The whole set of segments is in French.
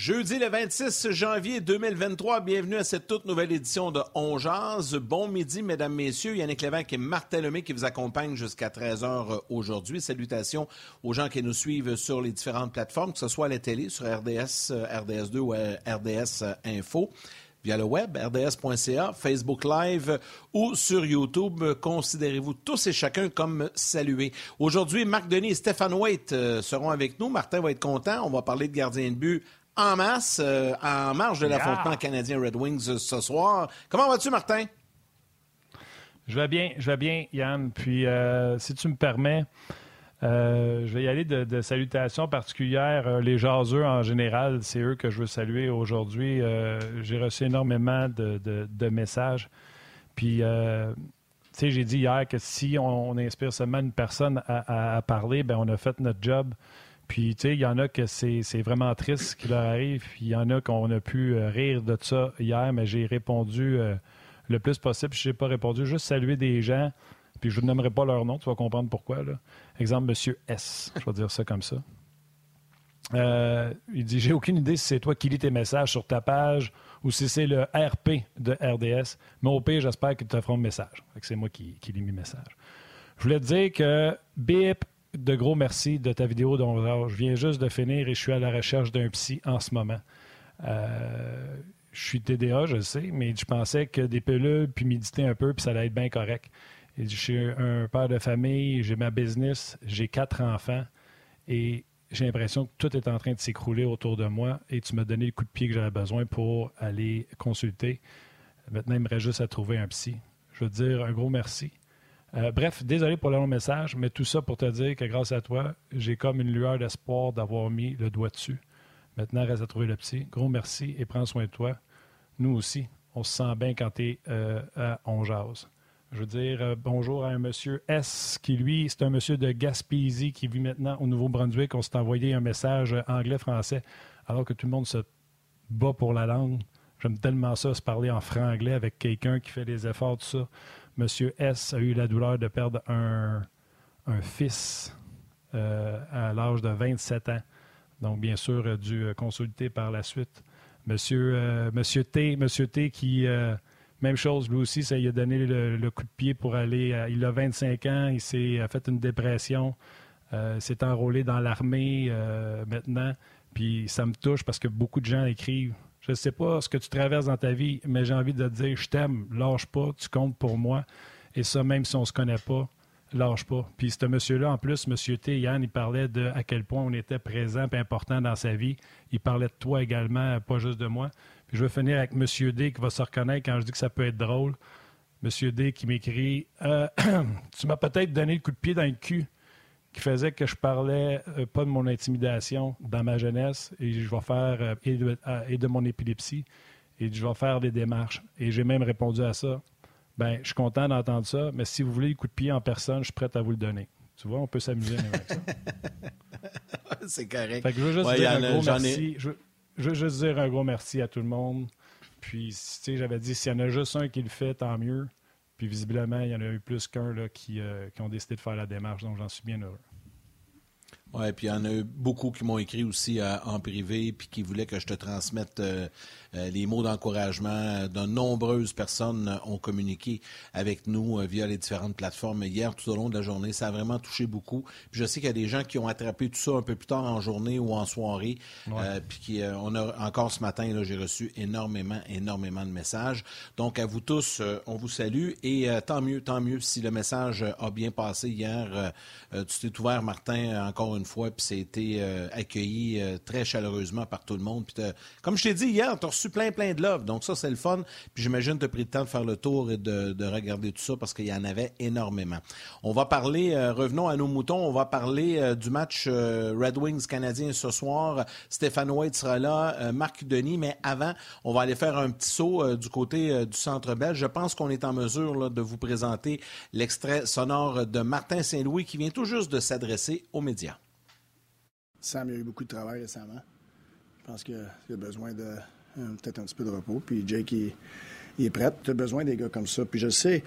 Jeudi le 26 janvier 2023, bienvenue à cette toute nouvelle édition de On Bon midi, mesdames, messieurs. Yannick Lévesque et Martin Lemay qui vous accompagnent jusqu'à 13h aujourd'hui. Salutations aux gens qui nous suivent sur les différentes plateformes, que ce soit à la télé, sur RDS, RDS2 ou RDS Info via le web, rds.ca, Facebook Live ou sur YouTube. Considérez-vous tous et chacun comme salués. Aujourd'hui, Marc Denis et Stéphane Waite euh, seront avec nous. Martin va être content. On va parler de gardien de but en masse, euh, en marge de l'affrontement canadien Red Wings euh, ce soir. Comment vas-tu, Martin? Je vais bien, je vais bien, Yann. Puis, si tu me permets, euh, je vais y aller de, salutations particulières. Euh, les jaseux en général, c'est eux que je veux saluer aujourd'hui. Euh, j'ai reçu énormément de, messages. Puis, tu sais, j'ai dit hier que si on, inspire seulement une personne à, parler, ben on a fait notre job. Puis, tu sais, il y en a que c'est vraiment triste ce qui leur arrive. il y en a qu'on a pu rire de ça hier, mais j'ai répondu le plus possible. Je n'ai pas répondu, juste saluer des gens puis je ne nommerai pas leur nom, tu vas comprendre pourquoi. Exemple, Monsieur S. Je vais dire ça comme ça. Euh, il dit J'ai aucune idée si c'est toi qui lis tes messages sur ta page ou si c'est le RP de RDS. Mais au pire, j'espère qu'ils te feront le message. C'est moi qui, lis mes messages. Je voulais te dire que bip, de gros merci de ta vidéo dont je viens juste de finir et je suis à la recherche d'un psy en ce moment. Euh, je suis TDA, je sais, mais je pensais que des pilules, puis méditer un peu, puis ça allait être bien correct. Je suis un père de famille, j'ai ma business, j'ai quatre enfants et j'ai l'impression que tout est en train de s'écrouler autour de moi et tu m'as donné le coup de pied que j'avais besoin pour aller consulter. Maintenant, il me reste juste à trouver un psy. Je veux dire un gros merci. Euh, bref, désolé pour le long message, mais tout ça pour te dire que grâce à toi, j'ai comme une lueur d'espoir d'avoir mis le doigt dessus. Maintenant, reste à trouver le psy. Gros merci et prends soin de toi. Nous aussi, on se sent bien quand tu es euh, à On je veux dire euh, bonjour à un monsieur S qui, lui, c'est un monsieur de Gaspésie qui vit maintenant au Nouveau-Brunswick. On s'est envoyé un message anglais-français alors que tout le monde se bat pour la langue. J'aime tellement ça, se parler en franglais avec quelqu'un qui fait des efforts, tout ça. Monsieur S a eu la douleur de perdre un, fils euh, à l'âge de 27 ans. Donc, bien sûr, a dû consulter par la suite. Monsieur, euh, T, monsieur T qui même chose, lui aussi, ça lui a donné le, coup de pied pour aller. il a 25 ans, il s'est fait une dépression, euh, s'est enrôlé dans l'armée euh, maintenant. Puis ça me touche parce que beaucoup de gens écrivent Je ne sais pas ce que tu traverses dans ta vie, mais j'ai envie de te dire Je t'aime, lâche pas, tu comptes pour moi. Et ça, même si on ne se connaît pas, lâche pas. Puis ce monsieur-là, en plus, M. T, Yann, il parlait de à quel point on était présent et important dans sa vie. Il parlait de toi également, pas juste de moi je vais finir avec M. D qui va se reconnaître quand je dis que ça peut être drôle. M. D qui m'écrit euh, Tu m'as peut-être donné le coup de pied dans le cul qui faisait que je parlais euh, pas de mon intimidation dans ma jeunesse et je vais faire euh, et, de, mon épilepsie et je vais faire des démarches. Et j'ai même répondu à ça. Ben, je suis content d'entendre ça, mais si vous voulez le coup de pied en personne, je suis prêt à vous le donner. Tu vois, on peut s'amuser avec ça. C'est correct. je veux juste dire un gros merci je veux juste dire un gros merci à tout le monde. Puis, tu sais, j'avais dit, s'il y en a juste un qui le fait, tant mieux. Puis, visiblement, il y en a eu plus qu'un qui, euh, qui ont décidé de faire la démarche. Donc, j'en suis bien heureux. Oui, puis il y en a eu beaucoup qui m'ont écrit aussi euh, en privé, puis qui voulaient que je te transmette euh, euh, les mots d'encouragement. De nombreuses personnes ont communiqué avec nous via les différentes plateformes hier tout au long de la journée. Ça a vraiment touché beaucoup. Puis je sais qu'il y a des gens qui ont attrapé tout ça un peu plus tard en journée ou en soirée. puis qui, on a encore ce matin, j'ai reçu énormément, énormément de messages. Donc à vous tous, on vous salue et tant mieux, tant mieux si le message a bien passé hier. tu t'es ouvert, Martin, encore une une fois, puis été euh, accueilli euh, très chaleureusement par tout le monde. Puis comme je t'ai dit hier, tu as reçu plein, plein de love. Donc ça, c'est le fun. Puis j'imagine que tu as pris le temps de faire le tour et de, regarder tout ça parce qu'il y en avait énormément. On va parler, euh, revenons à nos moutons, on va parler du match Red Wings canadien ce soir. Stéphane White sera là, Marc Denis, mais avant, on va aller faire un petit saut du côté du Centre belge. Je pense qu'on est en mesure de vous présenter l'extrait sonore de Martin Saint-Louis qui vient tout juste de s'adresser aux médias. Sam a eu beaucoup de travail récemment. Je pense qu'il a besoin de euh, peut-être un petit peu de repos. Puis Jake, il, est prêt. Tu as besoin des gars comme ça. Puis je sais,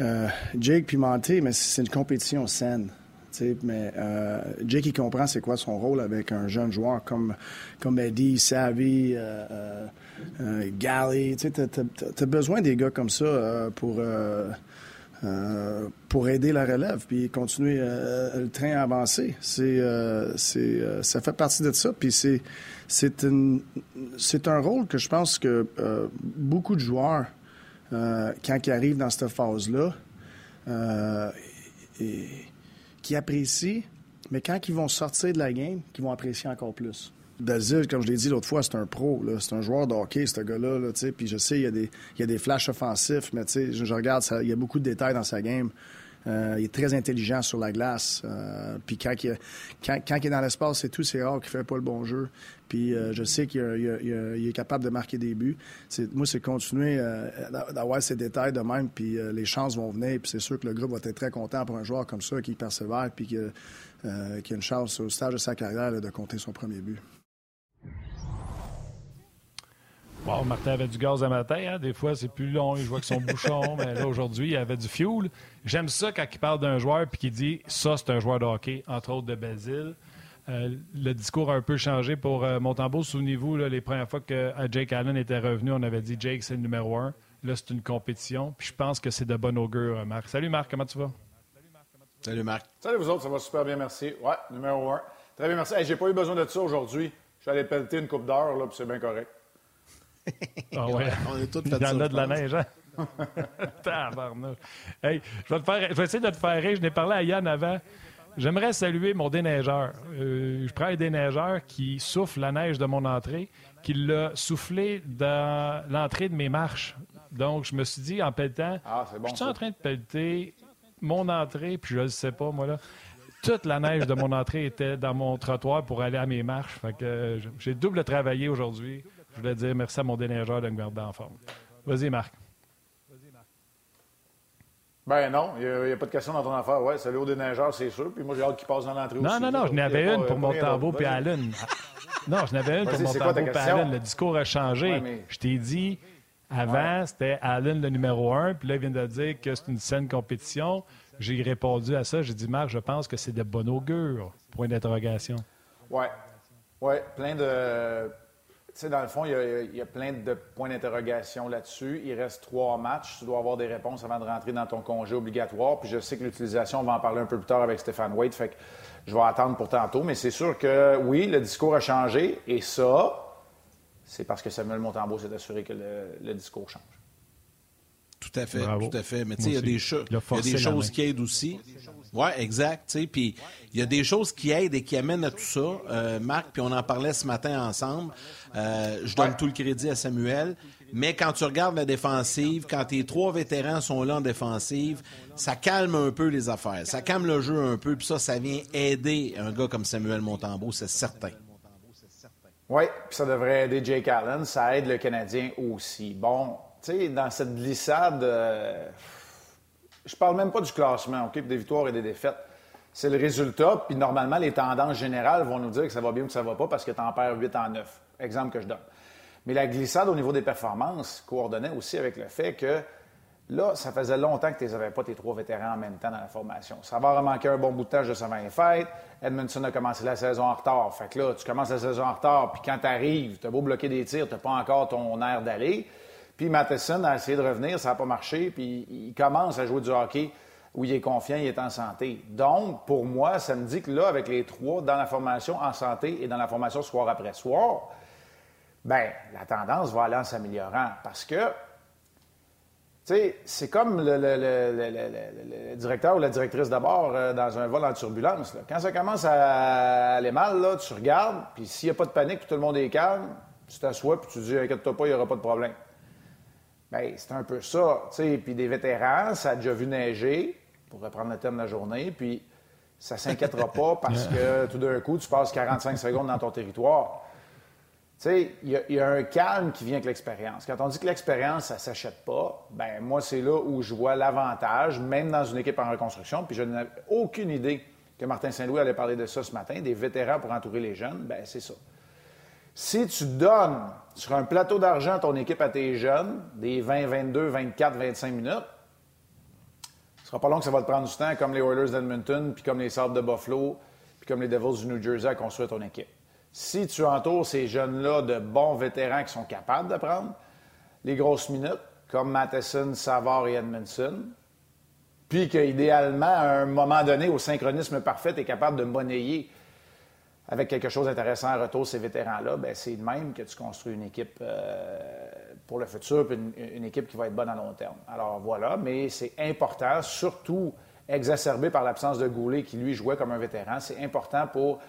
euh, Jake puis Monté, mais c'est une compétition saine. mais euh, Jake, il comprend c'est quoi son rôle avec un jeune joueur comme, comme Eddie, Savvy, euh, euh, euh Gally. Tu as, besoin des gars comme ça euh, pour, euh, pour aider la relève puis continuer le train à avancer. C'est, c'est, ça fait partie de ça. Puis c'est, c'est, c'est un rôle que je pense que beaucoup de joueurs, quand ils arrivent dans cette phase-là, qui apprécient, mais quand ils vont sortir de la game, qu'ils vont apprécier encore plus. Dazil, comme je l'ai dit l'autre fois, c'est un pro. C'est un joueur de ce gars-là. Là, puis je sais, il y, a des, flashs offensifs, mais je, je regarde, il y a beaucoup de détails dans sa game. Euh, il est très intelligent sur la glace. Euh, puis quand, il, est dans l'espace et tout, c'est rare qu'il fait pas le bon jeu. Puis euh, je sais qu'il est capable de marquer des buts. Moi, c'est continuer d'avoir ces détails de même, puis les chances vont venir. Puis c'est sûr que le groupe va être très content pour un joueur comme ça qui persévère, puis qui a une chance au stage de sa carrière de compter son premier but. Wow, Martin avait du gaz à matin. Hein? Des fois, c'est plus long. Il jouait avec son bouchon. Mais là, aujourd'hui, il avait du fuel. J'aime ça quand il parle d'un joueur puis qu'il dit ça, c'est un joueur de hockey, entre autres de Basile. Euh, le discours a un peu changé pour euh, Montembeau. Souvenez-vous, les premières fois que euh, Jake Allen était revenu, on avait dit Jake, c'est le numéro un. Là, c'est une compétition. Puis je pense que c'est de bon augure, Marc. Salut, Marc. Comment tu vas? Salut, Marc. Salut, vous autres. Ça va super bien, merci. Ouais, numéro un. Très bien, merci. J'ai pas eu besoin de ça aujourd'hui. Je suis allé pelleter une coupe d'heure, là, puis c'est bien correct. Ah ouais. On est tous Il y en a de la neige, hein? hey, je vais, te faire, je vais essayer de te faire rire. Je n'ai parlé à Yann avant. J'aimerais saluer mon déneigeur. Euh, je prends un déneigeur qui souffle la neige de mon entrée, qui l'a soufflé dans l'entrée de mes marches. Donc, je me suis dit, en pelletant, ah, bon, je suis en train de pelleter mon entrée, puis je ne sais pas, moi, là. Toute la neige de mon entrée était dans mon trottoir pour aller à mes marches. Fait que euh, j'ai double travaillé aujourd'hui. Je voulais dire merci à mon déneigeur de me garder en forme. Vas-y, Marc. Ben non, il n'y a, pas de question dans ton affaire. Ouais, c'est le haut déneigeur, c'est sûr. Puis moi, j'ai hâte qu'il passe dans l'entrée aussi. Non, non, non, je n'avais une pour mon tambour puis Allen. Non, je n'avais une pour mon tambour puis Allen. Le discours a changé. Je t'ai dit, avant, c'était Allen le numéro un. Puis là, il vient de dire que c'est une saine compétition. J'ai répondu à ça. J'ai dit, Marc, je pense que c'est de bon augure. Point d'interrogation. Oui. Oui, plein de sais, dans le fond, il y, a, plein de points d'interrogation là-dessus. Il reste trois matchs. Tu dois avoir des réponses avant de rentrer dans ton congé obligatoire. Puis je sais que l'utilisation, on va en parler un peu plus tard avec Stéphane Wade. Fait que je vais attendre pour tantôt. Mais c'est sûr que oui, le discours a changé. Et ça, c'est parce que Samuel Montembeau s'est assuré que le, discours change. Tout à fait, tout à fait. Mais tu sais, il y a des, des choses qui aident aussi. Oui, exact. Puis il y a des choses qui aident et qui amènent à tout ça. Euh, Marc, puis on en parlait ce matin ensemble. Euh, je donne tout le crédit à Samuel. Mais quand tu regardes la défensive, quand tes trois vétérans sont là en défensive, ça calme un peu les affaires. Ça calme le jeu un peu. Puis ça, ça vient aider un gars comme Samuel Montembeau, c'est certain. Oui, puis ça devrait aider Jake Allen. Ça aide le Canadien aussi. Bon, tu sais, dans cette glissade, euh, je parle même pas du classement, OK, des victoires et des défaites. C'est le résultat, puis normalement, les tendances générales vont nous dire que ça va bien ou que ça va pas parce que tu en perds 8 en 9. Exemple que je donne. Mais la glissade au niveau des performances coordonnait aussi avec le fait que là, ça faisait longtemps que tu n'avais pas tes trois vétérans en même temps dans la formation. Ça va remanquer un bon bout de temps juste avant les fêtes. Edmondson a commencé la saison en retard. Fait que là, tu commences la saison en retard, puis quand tu arrives, tu as beau bloquer des tirs, tu n'as pas encore ton air d'aller. Puis Matheson a essayé de revenir, ça n'a pas marché, puis il commence à jouer du hockey où il est confiant, il est en santé. Donc, pour moi, ça me dit que là, avec les trois, dans la formation en santé et dans la formation soir après soir, ben la tendance va aller en s'améliorant parce que, tu sais, c'est comme le, directeur ou la directrice d'abord euh, dans un vol en turbulence. Quand ça commence à aller mal, tu regardes, puis s'il n'y a pas de panique, puis tout le monde est calme, tu t'assois, puis tu dis, inquiète-toi pas, il n'y aura pas de problème. Bien, c'est un peu ça. Puis des vétérans, ça a déjà vu neiger, pour reprendre le thème de la journée, puis ça ne s'inquiétera pas parce que tout d'un coup, tu passes 45 secondes dans ton territoire. Tu sais, il y, a un calme qui vient avec l'expérience. Quand on dit que l'expérience, ça ne s'achète pas, ben moi, c'est là où je vois l'avantage, même dans une équipe en reconstruction, puis je n'avais aucune idée que Martin Saint-Louis allait parler de ça ce matin, des vétérans pour entourer les jeunes, ben c'est ça. Si tu donnes sur un plateau d'argent ton équipe à tes jeunes, des 20, 22, 24, 25 minutes, sera pas long que ça va te prendre du temps, comme les Oilers d'Edmonton, puis comme les Sabres de Buffalo, puis comme les Devils du New Jersey à construire ton équipe. Si tu entoures ces jeunes-là de bons vétérans qui sont capables de prendre les grosses minutes, comme Matheson, Savard et Edmondson, puis qu'idéalement, à un moment donné, au synchronisme parfait, tu capable de monnayer avec quelque chose d'intéressant en retour ces vétérans-là, ben c'est de même que tu construis une équipe euh, pour le futur, puis une, équipe qui va être bonne à long terme. Alors voilà, mais c'est important, surtout exacerbé par l'absence de Goulet qui lui jouait comme un vétéran. C'est important pour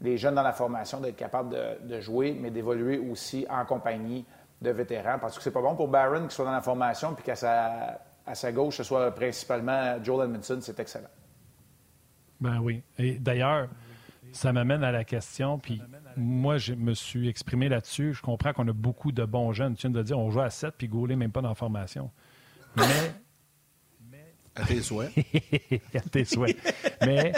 les jeunes dans la formation d'être capables de, jouer, mais d'évoluer aussi en compagnie de vétérans. Parce que c'est pas bon pour Barron qui soit dans la formation puis qu'à sa, à sa gauche, ce soit principalement Joel Edmondson. C'est excellent. Ben oui. Et d'ailleurs, ça m'amène à la question, puis moi, je me suis exprimé là-dessus. Je comprends qu'on a beaucoup de bons jeunes. Tu viens de dire, on joue à 7, puis Goulet même pas dans la formation. Mais... À tes souhaits. à tes souhaits. Mais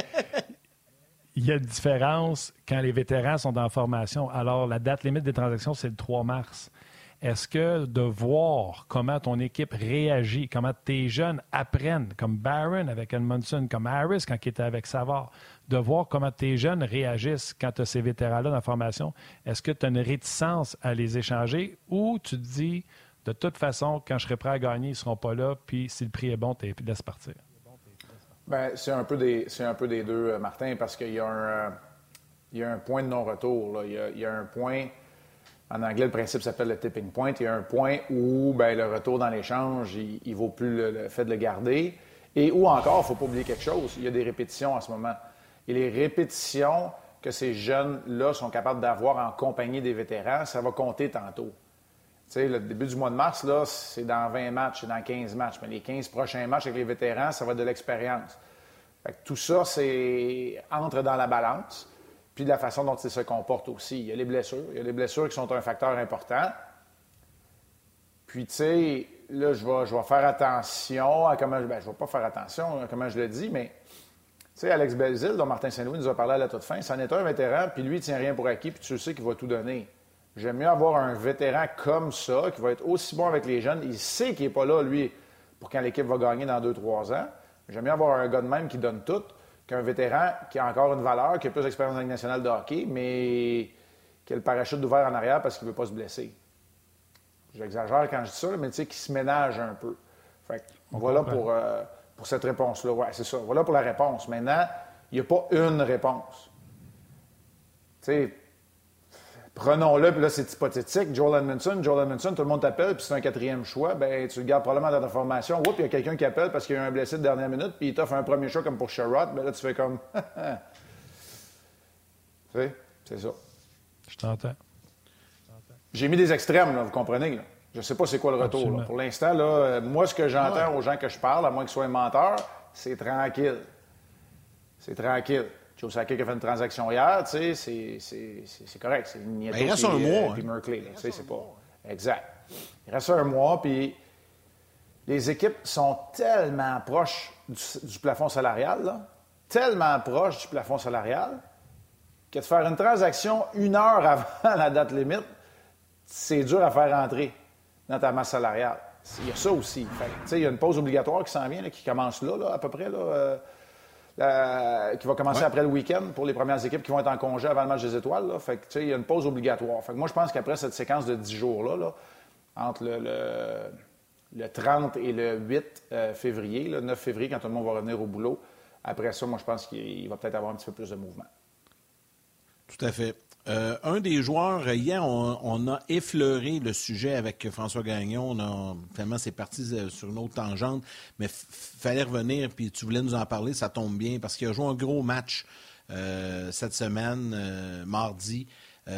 il y a une différence quand les vétérans sont en formation. Alors, la date limite des transactions, c'est le 3 mars. Est-ce que de voir comment ton équipe réagit, comment tes jeunes apprennent, comme Barron avec Edmondson, comme Harris quand il était avec Savard, de voir comment tes jeunes réagissent quand tu as ces vétérans-là dans la formation, est-ce que tu as une réticence à les échanger ou tu te dis, de toute façon, quand je serai prêt à gagner, ils ne seront pas là, puis si le prix est bon, tu laisses partir? Bien, c'est un, peu des, un peu des deux, euh, Martin, parce qu'il y, a un, euh, il y a un point de non-retour. Il, y a un point en anglais, le principe s'appelle le tipping point. Il y a un point où ben, le retour dans l'échange, il ne vaut plus le, fait de le garder. Et où encore, il ne faut pas oublier quelque chose, il y a des répétitions en ce moment. Et les répétitions que ces jeunes-là sont capables d'avoir en compagnie des vétérans, ça va compter tantôt. Tu sais, le début du mois de mars, là, c'est dans 20 matchs, c'est dans 15 matchs. Mais les 15 prochains matchs avec les vétérans, ça va être de l'expérience. Tout ça, c'est entre dans la balance puis de la façon dont il se comporte aussi. Il y a les blessures. Il y a les blessures qui sont un facteur important. Puis, tu sais, là, je vais, je vais faire attention à comment. Ben, je vais pas faire attention à comment je le dis, mais, tu sais, Alex Belzil, dont Martin Saint-Louis nous a parlé à la toute fin, c'en est un vétéran, puis lui, il tient rien pour acquis, puis tu sais qu'il va tout donner. J'aime mieux avoir un vétéran comme ça, qui va être aussi bon avec les jeunes. Il sait qu'il n'est pas là, lui, pour quand l'équipe va gagner dans deux, trois ans. J'aime mieux avoir un gars de même qui donne tout qu'un vétéran qui a encore une valeur, qui a plus d'expérience dans la Ligue nationale de hockey, mais qui a le parachute ouvert en arrière parce qu'il ne veut pas se blesser. J'exagère quand je dis ça, mais tu sais, qui se ménage un peu. Fait voilà pour, euh, pour cette réponse-là. Ouais, c'est ça. Voilà pour la réponse. Maintenant, il n'y a pas une réponse. Tu sais, Prenons-le, puis là, c'est hypothétique. Joel Edmondson, Joel Edmondson, tout le monde t'appelle, puis c'est un quatrième choix. Ben, tu le gardes probablement dans ta formation. Oups, il y a quelqu'un qui appelle parce qu'il y a un blessé de dernière minute, puis il t'offre un premier choix comme pour Sherrod. Ben là, tu fais comme. tu sais, c'est ça. Je t'entends. J'ai mis des extrêmes, là, vous comprenez. Là. Je ne sais pas c'est quoi le retour. Pour l'instant, là, euh, moi, ce que j'entends aux gens que je parle, à moins qu'ils soient un menteur, c'est tranquille. C'est tranquille. Joe Sakic a fait une transaction hier, tu sais, c'est correct. C'est ben, il reste un mois. Puis Merkley, tu sais, c'est pas... Exact. Il reste un mois, puis les équipes sont tellement proches du, plafond salarial, là, tellement proches du plafond salarial, que de faire une transaction une heure avant la date limite, c'est dur à faire entrer dans ta masse salariale. Il y a ça aussi. Fait, il y a une pause obligatoire qui s'en vient, qui commence là, là, à peu près. Là, euh, euh, qui va commencer après le week-end pour les premières équipes qui vont être en congé avant le match des étoiles. Là. Fait que, il y a une pause obligatoire. Fait que moi, je pense qu'après cette séquence de 10 jours-là, entre le, le, 30 et le 8 euh, février, le 9 février, quand tout le monde va revenir au boulot, après ça, moi, je pense qu'il va peut-être avoir un petit peu plus de mouvement. Tout à fait. Euh, un des joueurs, hier, on, a effleuré le sujet avec François Gagnon. On a, finalement, c'est parti euh, sur une autre tangente, mais fallait revenir, puis tu voulais nous en parler, ça tombe bien, parce qu'il a joué un gros match euh, cette semaine, mardi.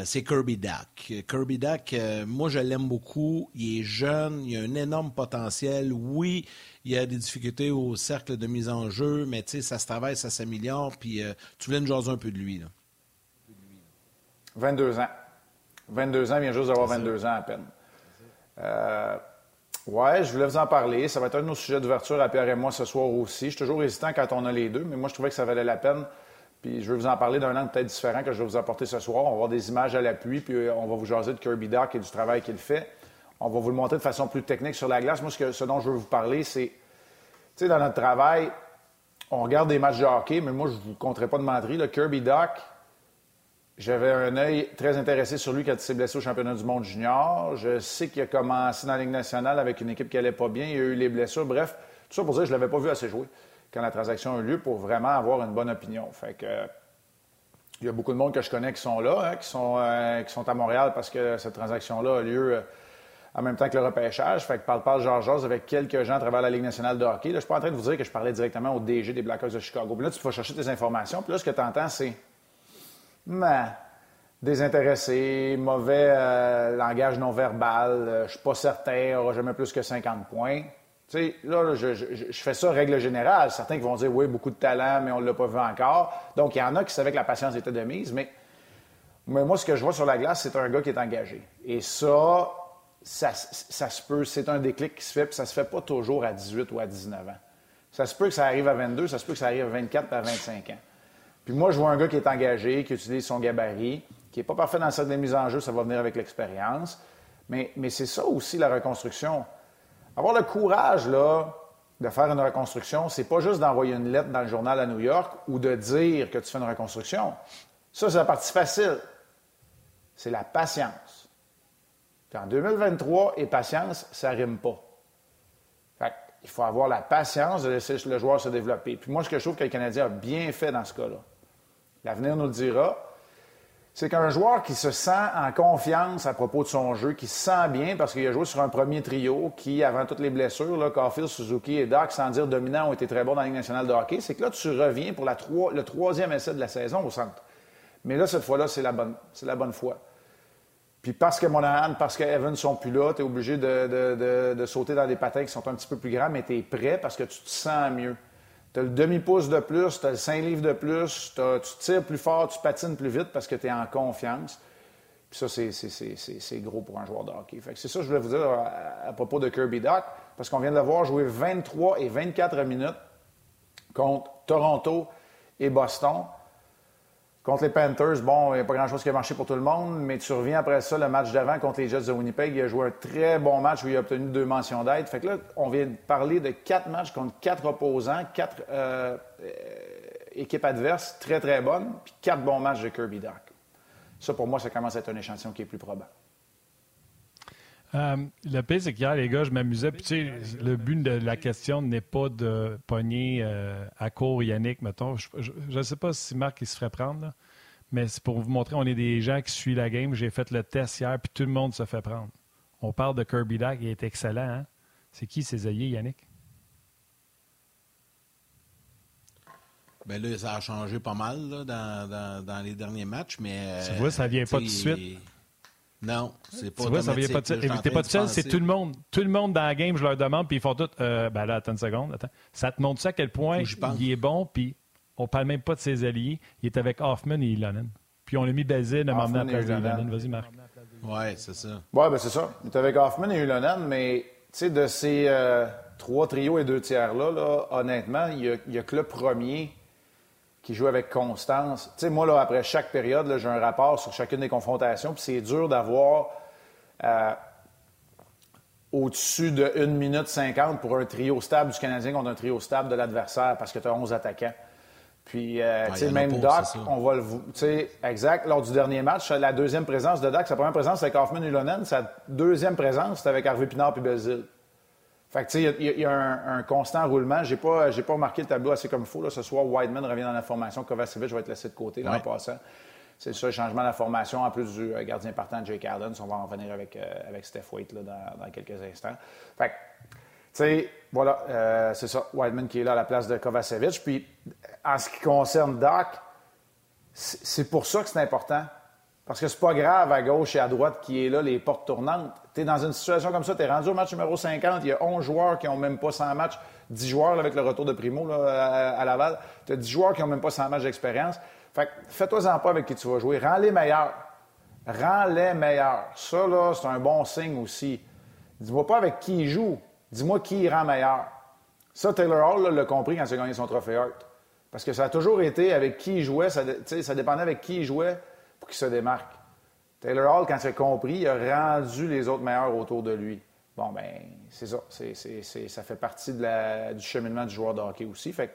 c'est Kirby Duck. Kirby Duck, moi, je l'aime beaucoup. Il est jeune, il a un énorme potentiel. Oui, il y a des difficultés au cercle de mise en jeu, mais ça se travaille, ça s'améliore, puis tu voulais nous jaser un peu de lui. 22 ans. 22 ans, il vient juste d'avoir 22 ans à peine. Euh, ouais, je voulais vous en parler. Ça va être un de nos sujets d'ouverture à Pierre et moi ce soir aussi. Je suis toujours hésitant quand on a les deux, mais moi, je trouvais que ça valait la peine. Puis je vais vous en parler d'un angle peut-être différent que je vais vous apporter ce soir. On va avoir des images à l'appui, puis euh, on va vous jaser de Kirby Doc et du travail qu'il fait. On va vous le montrer de façon plus technique sur la glace. Moi, ce, que, ce dont je veux vous parler, c'est sais, dans notre travail, on regarde des matchs de hockey, mais moi, je ne vous compterai pas de mentir. Le Kirby Doc, j'avais un œil très intéressé sur lui quand il s'est blessé au championnat du monde junior. Je sais qu'il a commencé dans la Ligue nationale avec une équipe qui n'allait pas bien. Il a eu les blessures. Bref, tout ça pour dire que je l'avais pas vu assez jouer quand la transaction a eu lieu pour vraiment avoir une bonne opinion. Fait que, il y a beaucoup de monde que je connais qui sont là, hein, qui, sont, euh, qui sont à Montréal parce que cette transaction-là a lieu euh, en même temps que le repêchage. Fait que parle parle Georges avec quelques gens à travers la Ligue nationale de hockey. Là, je suis pas en train de vous dire que je parlais directement au DG des Blackhawks de Chicago. Puis là, tu vas chercher tes informations. Puis là, ce que tu entends, c'est mais désintéressé, mauvais euh, langage non verbal, je suis pas certain, aura jamais plus que 50 points. Tu sais, là, je, fais ça règle générale. Certains qui vont dire, oui, beaucoup de talent, mais on ne l'a pas vu encore. Donc, il y en a qui savaient que la patience était de mise, mais, mais moi, ce que je vois sur la glace, c'est un gars qui est engagé. Et ça, ça, se peut, c'est un déclic qui se fait, puis ça se fait pas toujours à 18 ou à 19 ans. Ça se peut que ça arrive à 22, ça se peut que ça arrive à 24 à 25 ans. Puis moi, je vois un gars qui est engagé, qui utilise son gabarit, qui n'est pas parfait dans cette mise en jeu, ça va venir avec l'expérience. Mais, c'est ça aussi la reconstruction. Avoir le courage, là, de faire une reconstruction, c'est pas juste d'envoyer une lettre dans le journal à New York ou de dire que tu fais une reconstruction. Ça, c'est la partie facile. C'est la patience. en 2023, et patience, ça rime pas. il faut avoir la patience de laisser le joueur se développer. Puis moi, ce que je trouve que le Canadien a bien fait dans ce cas-là, l'avenir nous le dira, c'est qu'un joueur qui se sent en confiance à propos de son jeu, qui se sent bien parce qu'il a joué sur un premier trio qui, avant toutes les blessures, là, Suzuki et Doc, sans dire dominant, ont été très bons dans la Ligue nationale de hockey, c'est que là, tu reviens pour le troisième essai de la saison au centre. Mais là, cette fois-là, c'est la bonne, c'est la bonne foi. Puis parce que Monahan, parce que Evans ne sont plus là, tu es obligé de, de, sauter dans des patins qui sont un petit peu plus grands, mais tu es prêt parce que tu te sens mieux. Tu as le demi-pouce de plus, tu as le 5 livres de plus, tu tires plus fort, tu patines plus vite parce que tu es en confiance. Puis ça, c'est gros pour un joueur de hockey. c'est ça que je voulais vous dire à, propos de Kirby Doc, parce qu'on vient de le voir jouer 23 et 24 minutes contre Toronto et Boston. Contre les Panthers, bon, il n'y a pas grand-chose qui a marché pour tout le monde, mais tu reviens après ça, le match d'avant contre les Jets de Winnipeg, il a joué un très bon match où il a obtenu deux mentions d'aide. Fait que là, on vient de parler de quatre matchs contre quatre opposants, quatre euh, euh, équipes adverses très, très bonnes, puis quatre bons matchs de Kirby Doc. Ça, pour moi, ça commence à être un échantillon qui est plus probable. Euh, le pire, c'est qu'hier, les gars, je m'amusais. Puis, tu sais, le but de la question n'est pas de pogner euh, à court Yannick, mettons. Je ne sais pas si Marc il se ferait prendre, mais c'est pour vous montrer, on est des gens qui suivent la game. J'ai fait le test hier, puis tout le monde se fait prendre. On parle de Kirby Dack, il est excellent. Hein? C'est qui ses alliés, Yannick? Bien là, ça a changé pas mal dans, dans, les derniers matchs, mais. Tu vois, ça vient pas tout de suite. Non, c'est pas Tu vois, ça vient pas de T'es pas tout seul, c'est tout le monde. Tout le monde dans la game, je leur demande, puis ils font tout. Euh, ben là, attends une seconde. Attends. Ça te montre ça à quel point il est bon, puis on parle même pas de ses alliés. Il est avec Hoffman et Ilonen. Puis on a mis Bazil à m'emmener à la place de Vas-y, Marc. Oui, c'est ça. Oui, ben c'est ça. Il est avec Hoffman et Ilonen, mais tu sais, de ces euh, trois trios et deux tiers-là, là, honnêtement, il y, a, que le premier qui joue avec constance. Tu sais, moi, là, après chaque période, j'ai un rapport sur chacune des confrontations, puis c'est dur d'avoir euh, au-dessus de 1 minute 50 pour un trio stable du Canadien contre un trio stable de l'adversaire parce que tu as 11 attaquants. Puis, euh, tu sais, même Doc, on va le. Tu sais, exact, lors du dernier match, la deuxième présence de Doc, sa première présence, c'est avec Hoffman et Lonen. Sa deuxième présence, c'était avec Harvey Pinard et Belzile. Fait que, tu sais, il y, a, un, constant roulement. J'ai pas, j'ai pas remarqué le tableau assez comme il faut. Là. Ce soir, Wideman revient dans la formation. Kovacevic va être laissé de côté, là, en passant. C'est ça, le changement de la formation, en plus du euh, gardien partant, Jake Allen. On va en venir avec, euh, avec Steph Waite là, dans, quelques instants. Fait tu sais, voilà, euh, c'est ça, Wideman qui est là à la place de Kovacevic. Puis, en ce qui concerne Doc, c'est pour ça que c'est important. Parce que c'est pas grave à gauche et à droite qui est là, les portes tournantes. Tu es dans une situation comme ça, tu es rendu au match numéro 50, il y a 11 joueurs qui n'ont même pas 100 matchs, 10 joueurs avec le retour de Primo à, Laval. Tu as 10 joueurs qui n'ont même pas 100 matchs d'expérience. Fait fais-toi-en pas avec qui tu vas jouer. Rends-les meilleurs. Rends-les meilleurs. Ça, là, c'est un bon signe aussi. Dis-moi pas avec qui il joue. Dis-moi qui il rend meilleur. Ça, Taylor Hall l'a compris quand il a gagné son trophée Hart. Parce que ça a toujours été avec qui il jouait, ça, ça dépendait avec qui il jouait pour qu'il se démarque. Taylor Hall, quand il a compris, il a rendu les autres meilleurs autour de lui. Bon, ben c'est ça. ça fait partie du cheminement du joueur de hockey aussi. Fait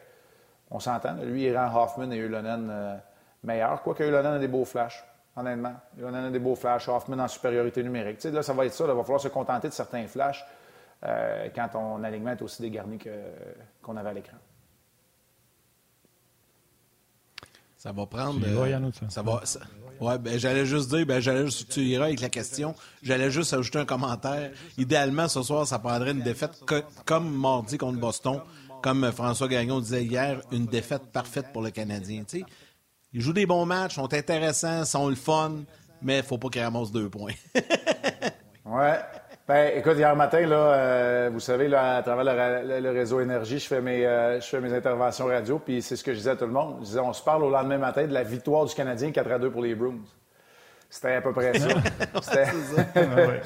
on s'entend. Lui, il rend Hoffman et Ulonen euh, meilleurs. Quoique Ulonen a des beaux flashs, honnêtement. Ulonen a des beaux flashs. Hoffman en supériorité numérique. Là, ça va être ça. Il va falloir se contenter de certains flashs euh, quand ton alignement est aussi dégarni qu'on avait à l'écran. Ça va prendre. Euh, ça? va. ouais, ben, j'allais juste dire, ben, j'allais juste, tu iras avec la question. J'allais juste ajouter un commentaire. Idéalement, ce soir, ça prendrait une défaite comme mardi contre Boston, comme François Gagnon disait hier, une défaite parfaite pour le Canadien. sais, Ils jouent des bons matchs, sont intéressants, sont le fun, mais il ne faut pas qu'ils ramassent deux points. ouais. Ben, écoute, hier matin, là, euh, vous savez, là, à travers le, réseau Énergie, je fais, mes, euh, je fais mes interventions radio, puis c'est ce que je disais à tout le monde. Je disais, on se parle au lendemain matin de la victoire du Canadien 4 à 2 pour les Bruins. C'était à peu près ça.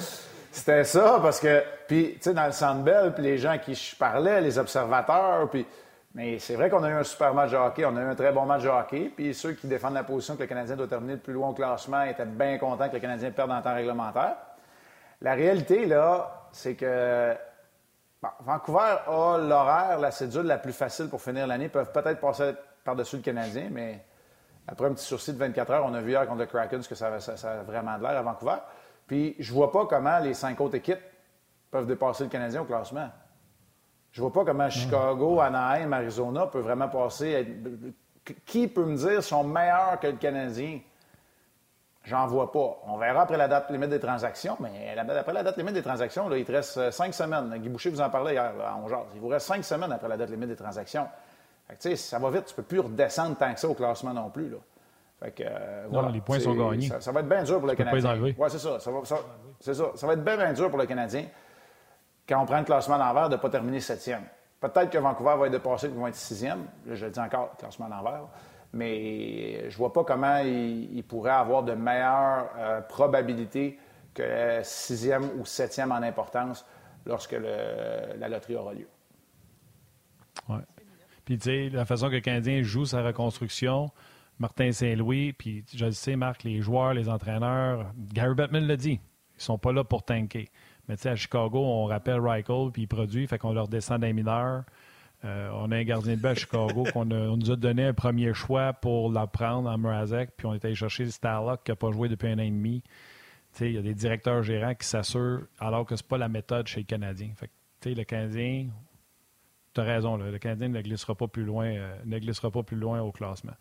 C'était ça, parce que, puis, tu sais, dans le Centre Bell, puis les gens qui je parlais, les observateurs, puis. Mais c'est vrai qu'on a eu un super match de hockey, on a eu un très bon match de hockey, puis ceux qui défendent la position que le Canadien doit terminer le plus loin au classement étaient bien contents que le Canadien perde en temps réglementaire. La réalité, là, c'est que Vancouver a l'horaire, la cédule la plus facile pour finir l'année. Ils peuvent peut-être passer par-dessus le Canadien, mais après un petit sursis de 24 heures, on a vu hier contre le Kraken ce que ça, a vraiment de l'air à Vancouver. Puis je vois pas comment les cinq autres équipes peuvent dépasser le Canadien au classement. Je vois pas comment Chicago, Anaheim, Arizona peuvent vraiment passer. Qui peut me dire sont meilleurs que le Canadien? J'en vois pas. On verra après la date limite des transactions, mais après la date limite des transactions, là, il te reste euh, cinq semaines. Guy Boucher vous en parlait hier à Il vous reste cinq semaines après la date limite des transactions. Fait ça va vite. Tu peux plus redescendre tant que ça au classement non plus. Là. Fait que, euh, non, les points sont gagnés. Ça, va être bien dur pour le Canadien. Oui, c'est ça. Ça va, c'est ça. Ça va être bien, bien dur pour le Canadien quand on prend le classement à l'envers de ne pas terminer septième. Peut-être que Vancouver va être dépassé et qu'ils vont être sixième. Là, je le dis encore, classement à l'envers mais je vois pas comment il, pourrait avoir de meilleures euh, probabilités que sixième ou septième en importance lorsque la loterie aura lieu. Oui. Puis, tu sais, la façon que le Canadien joue sa reconstruction, Martin Saint-Louis, puis je le sais, Marc, les joueurs, les entraîneurs, Gary Bettman l'a dit, ils sont pas là pour tanker. Mais tu sais, à Chicago, on rappelle Reichel, puis il produit, fait qu'on leur descend d'un mineur. Euh, on a un gardien de but à Chicago qu'on nous a donné un premier choix pour l'apprendre en Mrazek, puis on est allé chercher Starlock qui n'a pas joué depuis un an et demi. Il y a des directeurs gérants qui s'assurent alors que ce n'est pas la méthode chez les Canadiens. Fait le Canadien, tu as raison, le Canadien ne glissera pas plus loin, euh, ne glissera pas plus loin au classement.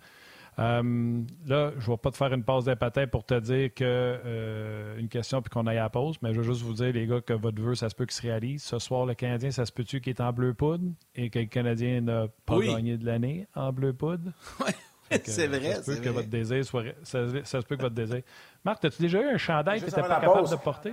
Euh, là, je ne vais pas te faire une pause d'épatin pour te dire que euh, une question puis qu'on aille à la pause, mais je veux juste vous dire, les gars, que votre vœu, ça se peut qu'il se réalise. Ce soir, le Canadien, ça se peut-tu qu'il est en bleu poudre et que le Canadien n'a pas gagné de l'année en bleu poudre? Oui, c'est vrai. Ça se peut que votre désir soit. Ça, se peut que votre désir. Marc, as-tu déjà eu un chandail que tu n'étais pas, capable de porter?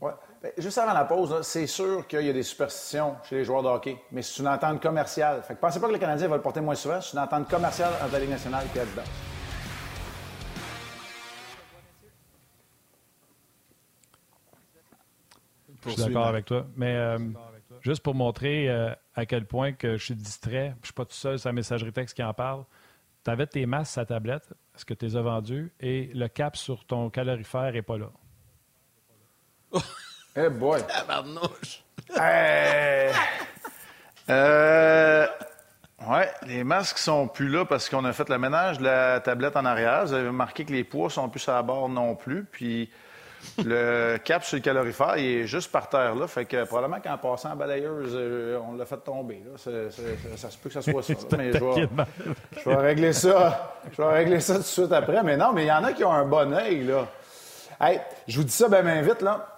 Ouais. Ben, juste avant la pause, c'est sûr qu'il y a des superstitions chez les joueurs de hockey, mais c'est une entente commerciale. Fait que pensez pas que le Canadien va le porter moins souvent, c'est une entente commerciale entre la Ligue nationale et Adidas. Je suis d'accord avec toi. Mais euh, juste pour montrer euh, à quel point que je suis distrait, je ne suis pas tout seul, c'est la messagerie texte qui en parle. Tu avais tes masses à tablette, est-ce que tu les as vendus, et le cap sur ton calorifère n'est pas là? Eh boy! euh, ouais, les masques sont plus là parce qu'on a fait le ménage de la tablette en arrière. Vous avez remarqué que les poids sont plus à la barre non plus. Puis le cap sur le calorifère, il est juste par terre là. Fait que probablement qu'en passant en balayeuse, euh, on l'a fait tomber. Là. ça se peut que ça soit ça. mais je vais, régler ça. Je vais régler ça tout de suite après. Mais non, mais il y en a qui ont un bon œil, là. Hey, je vous dis ça bien, vite, là.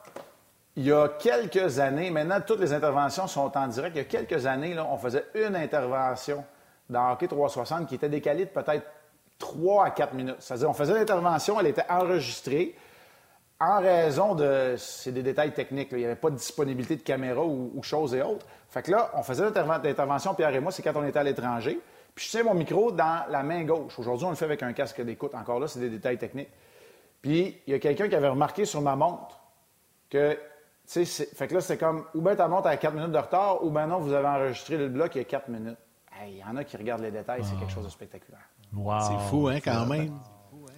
Il y a quelques années, maintenant, toutes les interventions sont en direct. Il y a quelques années, là, on faisait une intervention dans Hockey 360 qui était décalée de peut-être 3 à 4 minutes. C'est-à-dire, on faisait l'intervention, elle était enregistrée en raison de. C'est des détails techniques. Il n'y avait pas de disponibilité de caméra ou, choses et autres. Fait que là, on faisait l'intervention, Pierre et moi, c'est quand on était à l'étranger. Puis je tiens mon micro dans la main gauche. Aujourd'hui, on le fait avec un casque d'écoute. Encore là, c'est des détails techniques. Puis il y a quelqu'un qui avait remarqué sur ma montre que. Fait que là, c'est comme, ou bien ta montre à 4 minutes de retard, ou bien non, vous avez enregistré le bloc il y a 4 minutes. Il y en a qui regardent les détails, c'est quelque chose de spectaculaire. C'est fou, hein, quand même. Oui,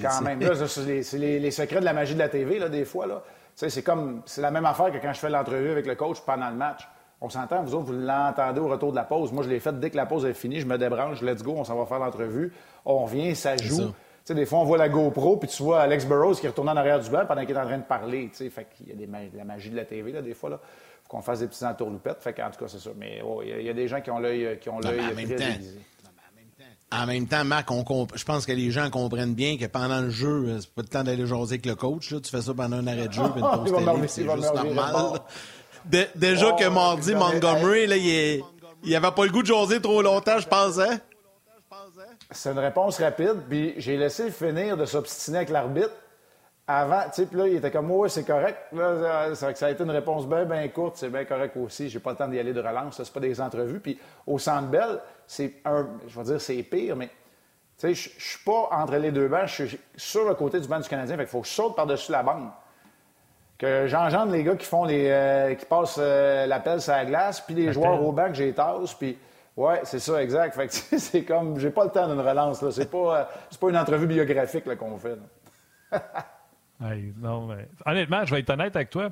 quand même. Là, c'est les, les, secrets de la magie de la TV, là, des fois. Là. c'est comme, c'est la même affaire que quand je fais l'entrevue avec le coach pendant le match. On s'entend, vous autres, vous l'entendez au retour de la pause. Moi, je l'ai fait dès que la pause est finie, je me débranche, let's go, on s'en va faire l'entrevue. On revient, ça joue. Sais, des fois, on voit la GoPro, puis tu vois Alex Burrows qui retourne en arrière du banc pendant qu'il est en train de parler. Tu sais, fait qu'il y a des la magie de la TV, là, des fois. Là. Faut qu'on fasse des petits entourloupettes. Fait qu'en tout cas, c'est ça. Mais il y, a des gens qui ont l'œil qui ont l'œil très En même temps, Marc, je pense que les gens comprennent bien que pendant le jeu, euh, c'est pas le temps d'aller jaser avec le coach. Là. Tu fais ça pendant un arrêt de jeu, puis une c'est juste normal déjà que mardi, Montgomery, là, il, il avait pas le goût de jaser trop longtemps, je pense, hein? C'est une réponse rapide, puis j'ai laissé finir de s'obstiner avec l'arbitre avant, tu sais, puis là, il était comme, ouais, c'est correct. Là, ça, ça a été une réponse bien, bien courte, c'est bien correct aussi. J'ai pas le temps d'y aller de relance, c'est pas des entrevues. Puis au Centre Bell, c'est un, je vais dire, c'est pire, mais, tu sais, je suis pas entre les deux bancs, je suis sur le côté du banc du Canadien, fait qu'il faut que je saute par-dessus la bande. Que j'engendre les gars qui font les euh, qui passent euh, l'appel sur la glace, puis les joueurs au banc que j'ai tasse, puis ouais, c'est ça exact. Fait que c'est comme j'ai pas le temps d'une relance là, c'est pas euh, c'est pas une entrevue biographique qu'on fait. non, mais... Honnêtement, je vais être honnête avec toi.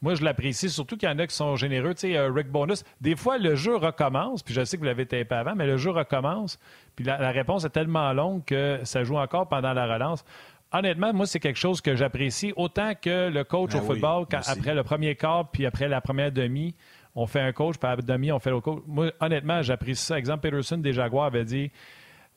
Moi, je l'apprécie, surtout qu'il y en a qui sont généreux. Tu sais, Rick Bonus, des fois, le jeu recommence, puis je sais que vous l'avez tapé avant, mais le jeu recommence, puis la, la, réponse est tellement longue que ça joue encore pendant la relance honnêtement, moi, c'est quelque chose que j'apprécie autant que le coach au ah football, après le premier quart, puis après la première demi, on fait un coach, puis après demi, on fait le coach. Moi, honnêtement, j'apprécie ça. Exemple, Peterson des Jaguars avait dit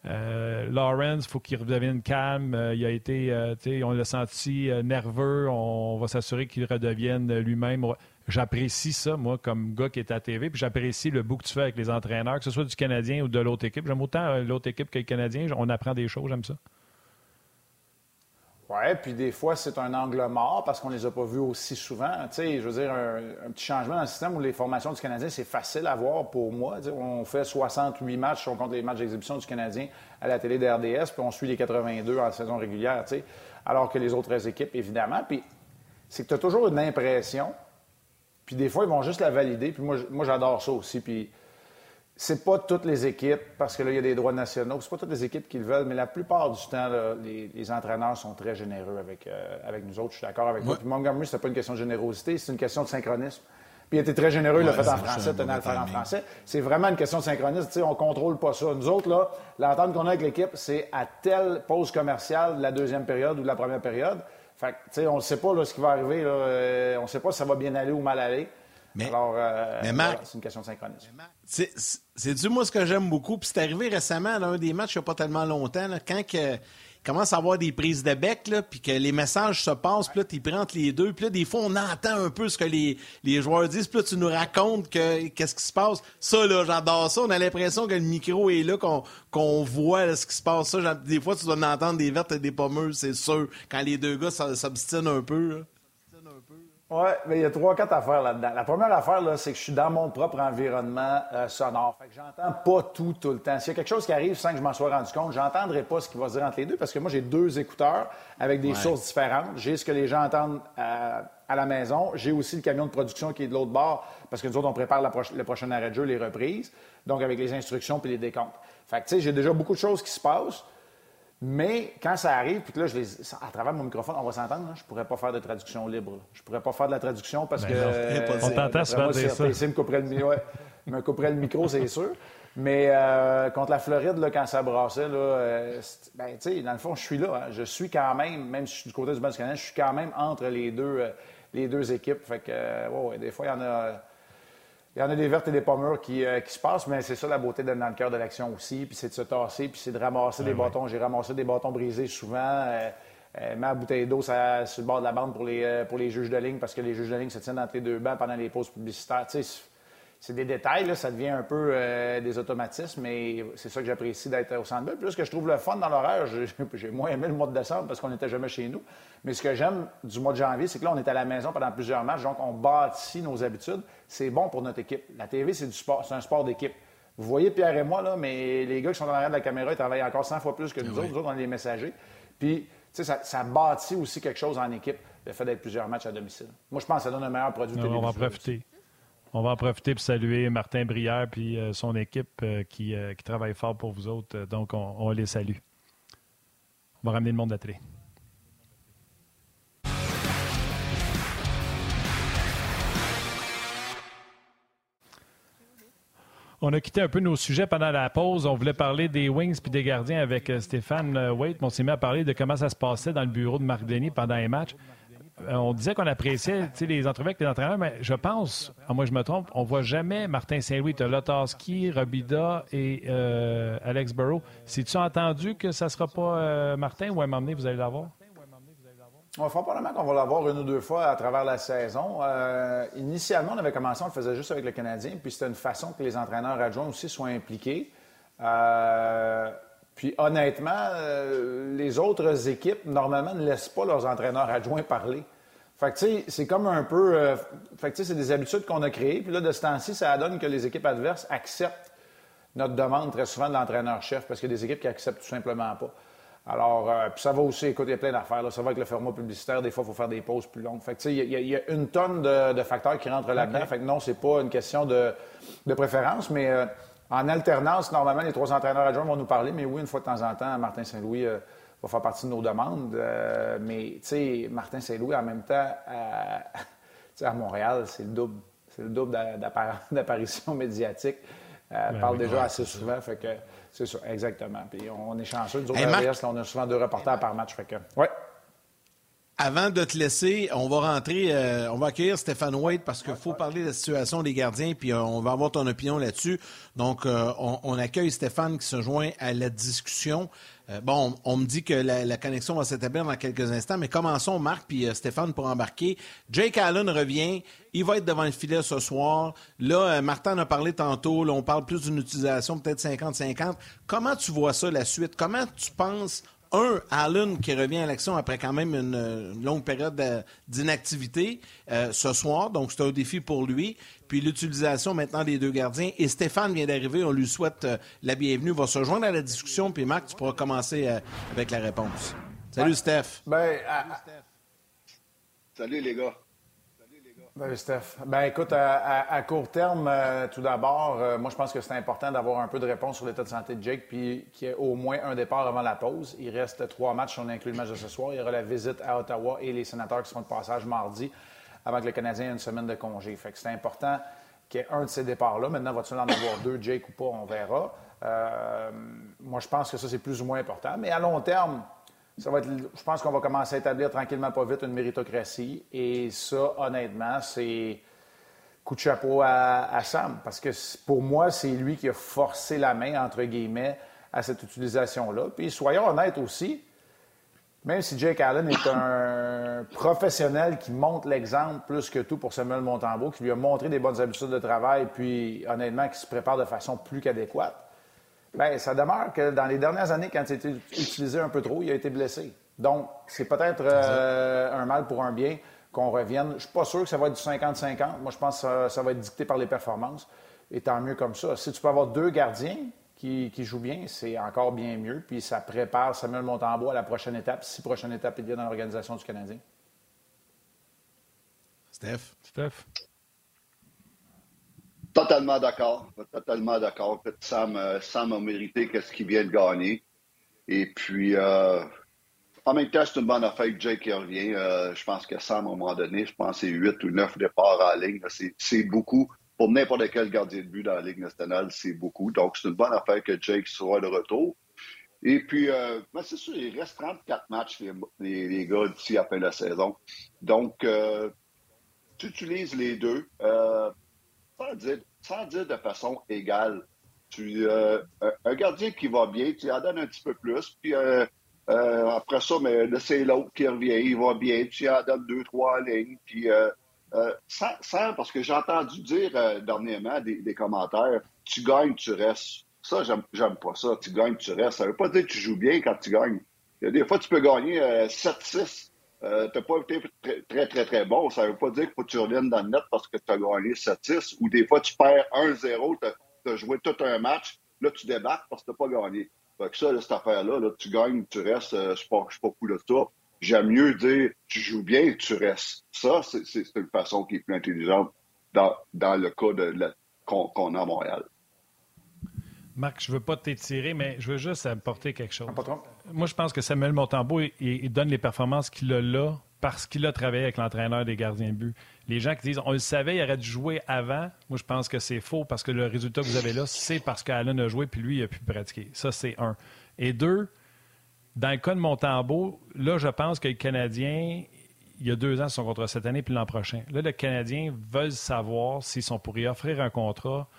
euh, Lawrence, faut qu'il redevienne calme. Euh, il a été, euh, on l'a senti nerveux. On, va s'assurer qu'il redevienne lui-même. J'apprécie ça, moi, comme gars qui est à TV. Puis j'apprécie le bout que tu fais avec les entraîneurs, que ce soit du Canadien ou de l'autre équipe. J'aime autant l'autre équipe que le Canadien. On apprend des choses, j'aime ça. Oui, puis des fois, c'est un angle mort parce qu'on ne les a pas vus aussi souvent. Tu sais, je veux dire, un, petit changement dans le système où les formations du Canadien, c'est facile à voir pour moi. on fait 68 matchs, on compte les matchs d'exhibition du Canadien à la télé de RDS, puis on suit les 82 en saison régulière, alors que les autres équipes, évidemment. Puis c'est que tu as toujours une impression, puis des fois, ils vont juste la valider, puis moi, moi j'adore ça aussi. Puis c'est pas toutes les équipes, parce que là, il y a des droits nationaux, c'est pas toutes les équipes qui le veulent, mais la plupart du temps, les, entraîneurs sont très généreux avec, euh, avec nous autres. Je suis d'accord avec toi. Puis Montgomery, c'est pas une question de générosité, c'est une question de synchronisme. Puis il était très généreux, il l'a fait en français, tenait à le faire en français. C'est vraiment une question de synchronisme. sais, on contrôle pas ça. Nous autres, là, l'entente qu'on a avec l'équipe, c'est à telle pause commerciale de la deuxième période ou de la première période. Fait que, on ne sait pas là, ce qui va arriver. Là, euh, on ne sait pas si ça va bien aller ou mal aller. Mais, Alors, euh, c'est une question de synchronisme. C'est-tu, moi, ce que j'aime beaucoup? Puis c'est arrivé récemment, dans un des matchs, il n'y a pas tellement longtemps, quand que, il commence à avoir des prises de bec, là, puis que les messages se passent, puis là, tu prends entre les deux, puis là, des fois, on entend un peu ce que les, les joueurs disent, puis là, tu nous racontes que, qu'est-ce qui se passe. Ça, là, j'adore ça. On a l'impression que le micro est là, qu'on, qu'on voit ce qui se passe. Ça, des fois, tu dois entendre des vertes et des pommeuses, c'est sûr, quand les deux gars s'obstinent un peu. Oui, mais il y a trois, quatre affaires là-dedans. La première affaire, là, c'est que je suis dans mon propre environnement euh, sonore. Fait que j'entends pas tout tout le temps. S'il y a quelque chose qui arrive sans que je m'en sois rendu compte, j'entendrai pas ce qui va se dire entre les deux parce que moi, j'ai deux écouteurs avec des sources différentes. J'ai ce que les gens entendent euh, à la maison. J'ai aussi le camion de production qui est de l'autre bord parce que nous autres, on prépare le prochain arrêt de jeu, les reprises. Donc, avec les instructions puis les décomptes. Fait que, tu sais, j'ai déjà beaucoup de choses qui se passent. Mais quand ça arrive, puis que là, je les, à travers mon microphone, on va s'entendre, je pourrais pas faire de traduction libre. Je pourrais pas faire de la traduction parce ben que. on t'entend souvent dire ça. me couperait le, ouais, me couperait le micro, c'est sûr. Mais euh, contre la Floride, là, quand ça brassait, là, euh, ben, tu sais, dans le fond, je suis là. Hein. Je suis quand même, même si je suis du côté du bas du Canada, je suis quand même entre les deux, euh, les deux équipes. Fait que, ouais, des fois, il y en a il y en a des vertes et des pommures euh, qui, se passent, mais c'est ça la beauté d'être dans le cœur de l'action aussi. Puis c'est de se tasser, puis c'est de ramasser des bâtons. J'ai ramassé des bâtons brisés souvent. Euh, euh, ma bouteille d'eau sur le bord de la bande pour les, pour les juges de ligne, parce que les juges de ligne se tiennent entre les deux bancs pendant les pauses publicitaires. C'est des détails, là, ça devient un peu des automatismes, mais c'est ça que j'apprécie d'être au centre Puis ce que je trouve le fun dans l'horaire, j'ai moins aimé le mois de décembre parce qu'on n'était jamais chez nous. Mais ce que j'aime du mois de janvier, c'est que là, on est à la maison pendant plusieurs matchs, donc on bâtit nos habitudes. C'est bon pour notre équipe. La TV, c'est du sport, c'est un sport d'équipe. Vous voyez Pierre et moi, là, mais les gars qui sont en arrière de la caméra, ils travaillent encore 100 fois plus que nous autres. Nous autres, on est les messagers. Puis, tu sais, ça, ça, bâtit aussi quelque chose en équipe, le fait d'être plusieurs matchs à domicile. Moi, je pense que ça donne un meilleur produit télévisuel. On va en profiter. On va en profiter pour saluer Martin Brière puis euh, son équipe euh, euh, qui, travaille fort pour vous autres. Donc, on, les salue. On va ramener le monde d'attrait. On a quitté un peu nos sujets pendant la pause. On voulait parler des Wings puis des gardiens avec Stéphane Waite. On s'est mis à parler de comment ça se passait dans le bureau de Marc Denis pendant les matchs. Euh, on disait qu'on appréciait les entrevues avec les entraîneurs, mais je pense, ah, moi je me trompe, on voit jamais Martin Saint-Louis. Tu as Robida et Alex Burrow. C'est-tu entendu que ça ne sera pas Martin ou à donné, vous allez l'avoir? On va probablement qu'on va l'avoir une ou deux fois à travers la saison. Euh, initialement, on avait commencé, on le faisait juste avec le Canadien, puis c'était une façon que les entraîneurs adjoints aussi soient impliqués. Euh, puis honnêtement, euh, les autres équipes, normalement, ne laissent pas leurs entraîneurs adjoints parler. Fait que, tu sais, c'est comme un peu... fait que, tu sais, c'est des habitudes qu'on a créées. Puis là, de ce temps-ci, ça donne que les équipes adverses acceptent notre demande très souvent de l'entraîneur-chef, parce qu'il y a des équipes qui acceptent tout simplement pas. Alors, euh, puis ça va aussi, écoute, il y a plein d'affaires. Ça va avec le format publicitaire. Des fois, il faut faire des pauses plus longues. Fait que, il y, y, a une tonne de, facteurs qui rentrent là-dedans. Fait que non, c'est pas une question de, préférence, mais euh, en alternance, normalement, les trois entraîneurs adjoints vont nous parler. Mais oui, une fois de temps en temps, Martin Saint-Louis euh, va faire partie de nos demandes. mais, tu sais, Martin Saint-Louis, en même temps, à, à Montréal, c'est le double. C'est le double d'apparition médiatique. Elle ben parle déjà assez souvent. Fait que c'est ça, exactement. Puis on est chanceux. Nous autres, on a souvent deux reporters par match. Fait que, ouais. Avant de te laisser, on va rentrer, euh, on va accueillir Stéphane White parce qu'il faut parler de la situation des gardiens, puis euh, on va avoir ton opinion là-dessus. Donc, euh, on, accueille Stéphane qui se joint à la discussion. bon, on, me dit que la, connexion va s'établir dans quelques instants, mais commençons, Marc, puis Stéphane pour embarquer. Jake Allen revient, il va être devant le filet ce soir. Là, Martin a parlé tantôt, là, on parle plus d'une utilisation peut-être 50-50. Comment tu vois ça, la suite? Comment tu penses un, Allen qui revient à l'action après quand même une, longue période d'inactivité euh, ce soir, donc c'est un défi pour lui. Puis l'utilisation maintenant des deux gardiens. Et Stéphane vient d'arriver, on lui souhaite euh, la bienvenue, va se joindre à la discussion. Puis Marc, tu pourras commencer euh, avec la réponse. Salut Steph. Ben, Salut les gars. Ben, Steph. Ben, écoute, à, court terme, euh, tout d'abord, euh, moi, je pense que c'est important d'avoir un peu de réponse sur l'état de santé de Jake, puis qu'il y ait au moins un départ avant la pause. Il reste trois matchs, on inclut le match de ce soir. Il y aura la visite à Ottawa et les sénateurs qui seront de passage mardi, avant que le Canadien ait une semaine de congé. Fait que c'est important qu'il y ait un de ces départs-là. Maintenant, va-t-il en avoir deux, Jake ou pas, on verra. Euh, moi, je pense que ça, c'est plus ou moins important. Mais à long terme, je pense qu'on va commencer à établir tranquillement, pas vite, une méritocratie. Et ça, honnêtement, c'est coup de chapeau à, Sam. Parce que pour moi, c'est lui qui a forcé la main, entre guillemets, à cette utilisation-là. Puis soyons honnêtes aussi, même si Jake Allen est un professionnel qui montre l'exemple plus que tout pour Samuel Montembeau, qui lui a montré des bonnes habitudes de travail, puis honnêtement, qui se prépare de façon plus qu'adéquate, Bien, ça demeure que dans les dernières années, quand il a été utilisé un peu trop, il a été blessé. Donc, c'est peut-être euh, un mal pour un bien qu'on revienne. Je ne suis pas sûr que ça va être du 50-50. Moi, je pense que ça, va être dicté par les performances. Et tant mieux comme ça. Si tu peux avoir deux gardiens qui, jouent bien, c'est encore bien mieux. Puis ça prépare Samuel Montembeau à la prochaine étape, si prochaine étape il y a dans l'organisation du Canadien. Steph? Steph? Totalement d'accord. Totalement d'accord. Sam, euh, Sam a mérité qu'est-ce qu'il vient de gagner. Et puis, euh, en même temps, c'est une bonne affaire que Jake revient. Euh, je pense que Sam, à un moment donné, je pense que c'est 8 ou 9 départs à la ligne. C'est beaucoup. Pour n'importe quel gardien de but dans la Ligue nationale, c'est beaucoup. Donc, c'est une bonne affaire que Jake soit de retour. Et puis, ben, c'est sûr, il reste 34 matchs, les, les, gars, d'ici à la fin de la saison. Donc, tu utilises les deux sans dire, de façon égale. Euh, un gardien qui va bien, tu en donnes un petit peu plus, puis euh, euh, après ça, mais c'est l'autre qui revient, il va bien, tu en donnes deux, trois lignes, puis sans, parce que j'ai entendu dire dernièrement des, commentaires, tu gagnes, tu restes. Ça, j'aime pas ça. Tu gagnes, tu restes. Ça veut pas dire que tu joues bien quand tu gagnes. Des fois, tu peux gagner 7-6 euh, tu n'as pas été très, très, très, bon. Ça ne veut pas dire qu'il faut que tu reviennes dans le net parce que tu as gagné 7-6 ou des fois tu perds 1-0, tu as, joué tout un match, là tu débarques parce que tu n'as pas gagné. Fait que ça, cette affaire-là, là, tu gagnes, tu restes, euh, je ne suis pas, fou de ça. J'aime mieux dire tu joues bien, tu restes. Ça, c'est une façon qui est plus intelligente dans, dans le cas de, qu'on a à Montréal. Marc, je ne veux pas t'étirer, mais je veux juste apporter quelque chose. Moi, je pense que Samuel Montembeau, il, donne les performances qu'il a là parce qu'il a travaillé avec l'entraîneur des gardiens de but. Les gens qui disent on le savait, il aurait dû jouer avant, moi je pense que c'est faux parce que le résultat que vous avez là, c'est parce qu'Allen a joué puis lui, il a pu pratiquer. Ça, c'est un. Et deux, dans le cas de Montembeau, là, je pense que le Canadien, il y a deux ans, son contrat cette année puis l'an prochain. Là, le Canadien veulent savoir s'ils sont pour offrir un contrat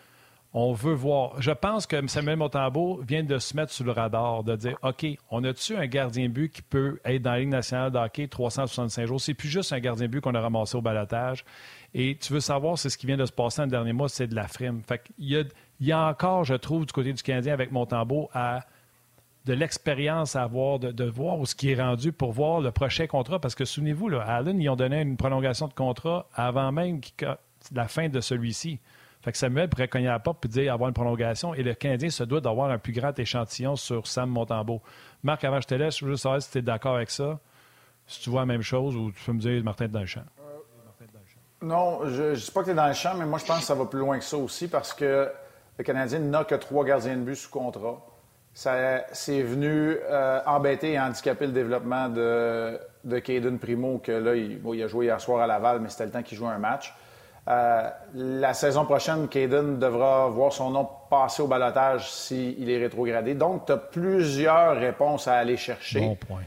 on veut voir. Je pense que Samuel Montambeau vient de se mettre sur le radar, de dire OK, on a-tu un gardien but qui peut être dans la Ligue nationale de hockey 365 jours? C'est plus juste un gardien but qu'on a ramassé au balotage. Et tu veux savoir, c'est ce qui vient de se passer le dernier mois, c'est de la frime. Fait il, y a, encore, je trouve, du côté du Canadien avec Montembeau, à de l'expérience à avoir, de, voir où ce qui est rendu pour voir le prochain contrat. Parce que souvenez-vous, Allen, ils ont donné une prolongation de contrat avant même la fin de celui-ci. Fait que Samuel pourrait cogner à la porte et dire avoir une prolongation et le Canadien se doit d'avoir un plus grand échantillon sur Sam Montembeau. Marc, avant je te laisse, je veux savoir si tu es d'accord avec ça. Si tu vois la même chose ou tu peux me dire Martin dans le champ. Non, je ne dis pas que tu es dans le champ, mais moi je pense que ça va plus loin que ça aussi parce que le Canadien n'a que trois gardiens de but sous contrat. Ça c'est venu euh, embêter et handicaper le développement de, de Caden Primo, que là, il, il, a joué hier soir à Laval, mais c'était le temps qu'il joue un match. Euh, la saison prochaine, Caden devra voir son nom passer au balotage s'il est rétrogradé. Donc, tu as plusieurs réponses à aller chercher. Bon point.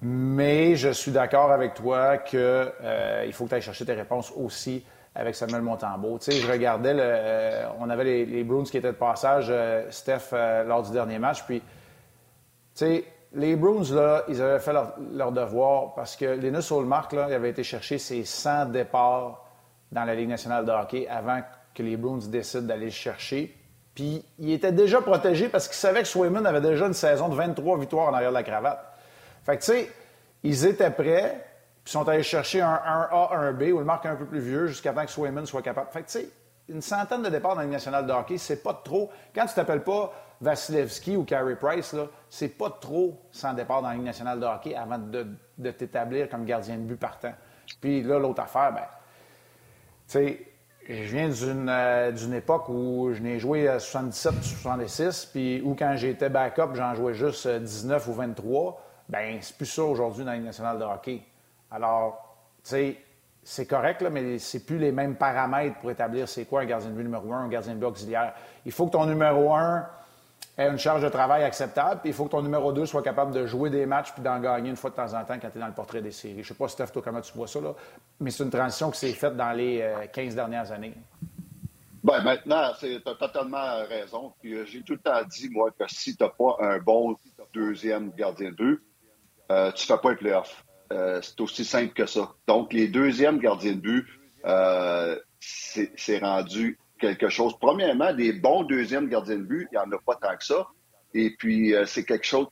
Mais je suis d'accord avec toi qu'il euh, faut que tu ailles chercher tes réponses aussi avec Samuel Montembeau. Tu sais, je regardais, le, euh, on avait les, Bruins qui étaient de passage, Steph, lors du dernier match. Puis, tu sais, les Bruins, là, ils avaient fait leur, devoir parce que Linus Olmark, là, il avait été chercher ses 100 départs dans la Ligue nationale de hockey avant que les Bruins décident d'aller le chercher. Puis il était déjà protégé parce qu'il savait que Swayman avait déjà une saison de 23 victoires en arrière de la cravate. Fait que, tu sais, ils étaient prêts, puis sont allés chercher un 1A, un B, ou le marque un peu plus vieux, jusqu'à temps que Swayman soit capable. Fait que, tu sais, une centaine de départs dans la Ligue nationale de hockey, c'est pas trop. Quand tu t'appelles pas Vasilevski ou Carey Price, là, c'est pas trop sans départ dans la Ligue nationale de hockey avant de, de t'établir comme gardien de but partant. Puis là, l'autre affaire, ben sais, je viens euh, d'une époque où je n'ai joué à 77 66, puis où quand j'étais backup, j'en jouais juste 19 ou 23. Ben c'est plus ça aujourd'hui dans la nationale de hockey. Alors, tu sais, c'est correct, là, mais c'est plus les mêmes paramètres pour établir c'est quoi un gardien de but numéro un, un gardien de but auxiliaire. Il faut que ton numéro un ait une charge de travail acceptable, puis il faut que ton numéro 2 soit capable de jouer des matchs puis d'en gagner une fois de temps en temps quand tu es dans le portrait des séries. Je sais pas, Steph, toi, comment tu vois ça, là, mais c'est une transition qui s'est faite dans les 15 euh, dernières années. Bien, maintenant, tu as totalement raison. Euh, j'ai tout le temps dit, moi, que si tu n'as pas un bon deuxième gardien de but, euh, tu ne fais pas un playoff. c'est aussi simple que ça. Donc, les deuxièmes gardiens de but, c'est rendu quelque chose. Premièrement, des bons deuxièmes gardiens de but, il n'y en a pas tant que ça. Et puis, euh, c'est quelque chose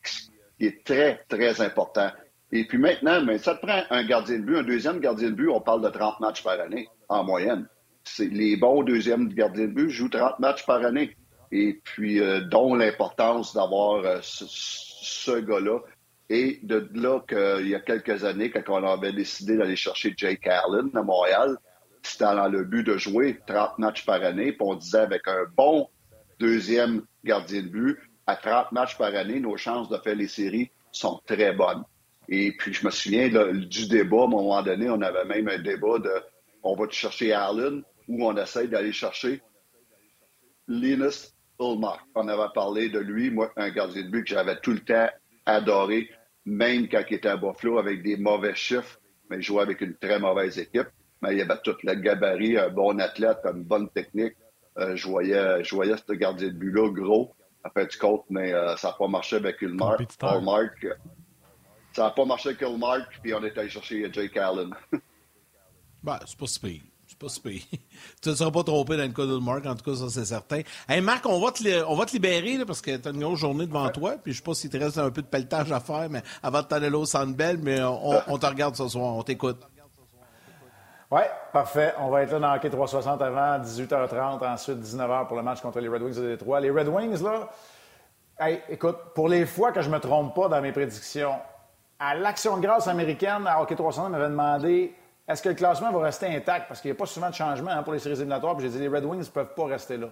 qui est très, très important. Et puis maintenant, mais ça te prend un gardien de but, un deuxième gardien de but, on parle de 30 matchs par année, en moyenne. Les bons deuxièmes gardiens de but jouent 30 matchs par année. Et puis, euh, dont l'importance d'avoir euh, ce, gars-là. Et de là qu'il y a quelques années, quand on avait décidé d'aller chercher Jake Allen à Montréal, c'était dans le but de jouer 30 matchs par année. Puis on disait avec un bon deuxième gardien de but, à 30 matchs par année, nos chances de faire les séries sont très bonnes. Et puis je me souviens du débat, à un moment donné, on avait même un débat de on va chercher Allen ou on essaie d'aller chercher Linus Ulmark. On avait parlé de lui, moi, un gardien de but que j'avais tout le temps adoré, même quand il était à Buffalo avec des mauvais chiffres, mais il jouait avec une très mauvaise équipe mais il y avait tout le gabarit, un bon athlète, une bonne technique. Euh, je, voyais, je voyais ce gardien de but-là gros, à fait du compte, mais euh, ça n'a pas marché avec Ulmark. Ça n'a pas marché avec Ulmark, puis on est allé chercher Jake Allen. ben, c'est pas si pire. C'est pas si pire. tu ne seras pas trompé dans le cas d'Ulmark, en tout cas, ça c'est certain. Hey Marc, on va te, on va te libérer parce que tu as une grosse journée devant toi, puis je sais pas s'il te reste un peu de pelletage à faire, mais avant de t'aller là au Centre Bell, mais on, on te regarde ce soir, on t'écoute. Oui, parfait. On va être là dans Hockey 360 avant 18h30, ensuite 19h pour le match contre les Red Wings de Détroit. Les Red Wings, là, hey, écoute, pour les fois que je ne me trompe pas dans mes prédictions, à l'Action de grâce américaine, à Hockey 360 m'avait demandé est-ce que le classement va rester intact? Parce qu'il n'y a pas souvent de changement hein, pour les séries éliminatoires. Puis j'ai dit les Red Wings ne peuvent pas rester là.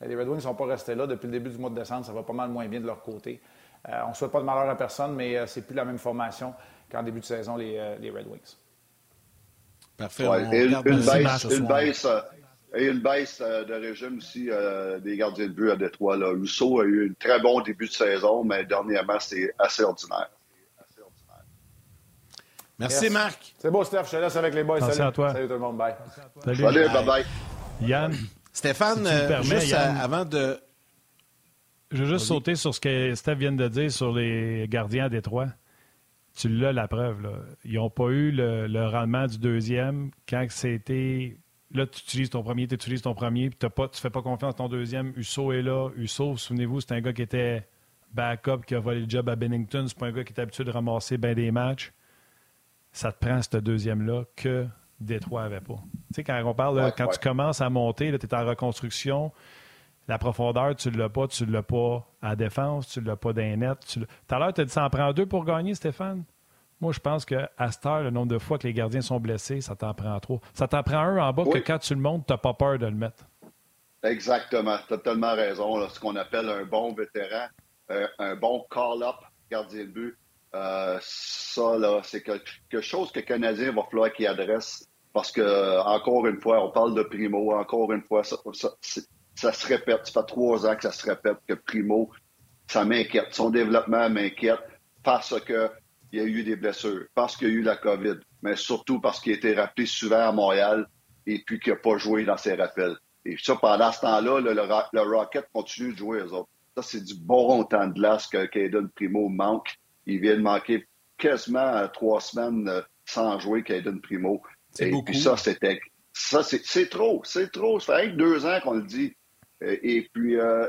Ben, les Red Wings ne sont pas restés là depuis le début du mois de décembre. Ça va pas mal moins bien de leur côté. Euh, on ne souhaite pas de malheur à personne, mais euh, c'est plus la même formation qu'en début de saison les, Red Wings. Parfait. et une, baisse, une baisse, et une baisse de régime aussi des gardiens de but à Détroit. Là. Rousseau a eu un très bon début de saison, mais dernièrement, c'est assez ordinaire. Merci, Marc. C'est beau, Steph. Je te laisse avec les boys. Salut. à toi. Salut tout le monde. Bye. Salut, bye bye. Yann. Stéphane, euh, juste avant de. Je veux juste sauter sur ce que Steph vient de dire sur les gardiens à Détroit. Tu l'as la preuve. Là. Ils n'ont pas eu le, rendement du deuxième quand c'était. Là, tu utilises ton premier, tu utilises ton premier, puis tu ne fais pas confiance à ton deuxième. Uso est là. Uso, souvenez-vous, c'est un gars qui était backup, qui a volé le job à Bennington. C'est pas un gars qui est habitué de ramasser bien des matchs ça te prend ce deuxième-là que Détroit n'avait pas. Tu sais, quand on parle, quand tu commences à monter, tu es en reconstruction, la profondeur, tu ne l'as pas, tu ne l'as pas à défense, tu ne l'as pas les nets. Tout à l'heure, tu as dit ça en prend deux pour gagner, Stéphane? Moi, je pense qu'à cette heure, le nombre de fois que les gardiens sont blessés, ça t'en prend trop. Ça t'en prend un en bas que quand tu le montes, tu n'as pas peur de le mettre. Exactement. Tu as tellement raison. Ce qu'on appelle un bon vétéran, euh, un bon call-up gardien de but. Euh, ça, là, c'est quelque chose que le Canadien va falloir qu'il adresse parce que, encore une fois, on parle de Primo, encore une fois, ça, se répète. Ça fait trois ans que ça se répète que Primo, ça m'inquiète. Son développement m'inquiète parce qu'il y a eu des blessures, parce qu'il y a eu la COVID, mais surtout parce qu'il a été rappelé souvent à Montréal et puis qu'il n'a pas joué dans ses rappels. Et ça, pendant ce temps-là, le, Rocket continue de jouer, eux autres. Ça, c'est du bon temps de glace que Caden Primo manque. Il vient de manquer quasiment trois semaines euh, sans jouer Caden Primo. Et puis ça, c'était. Ça, c'est trop. C'est trop. Ça fait deux ans qu'on le dit. Et, puis, euh,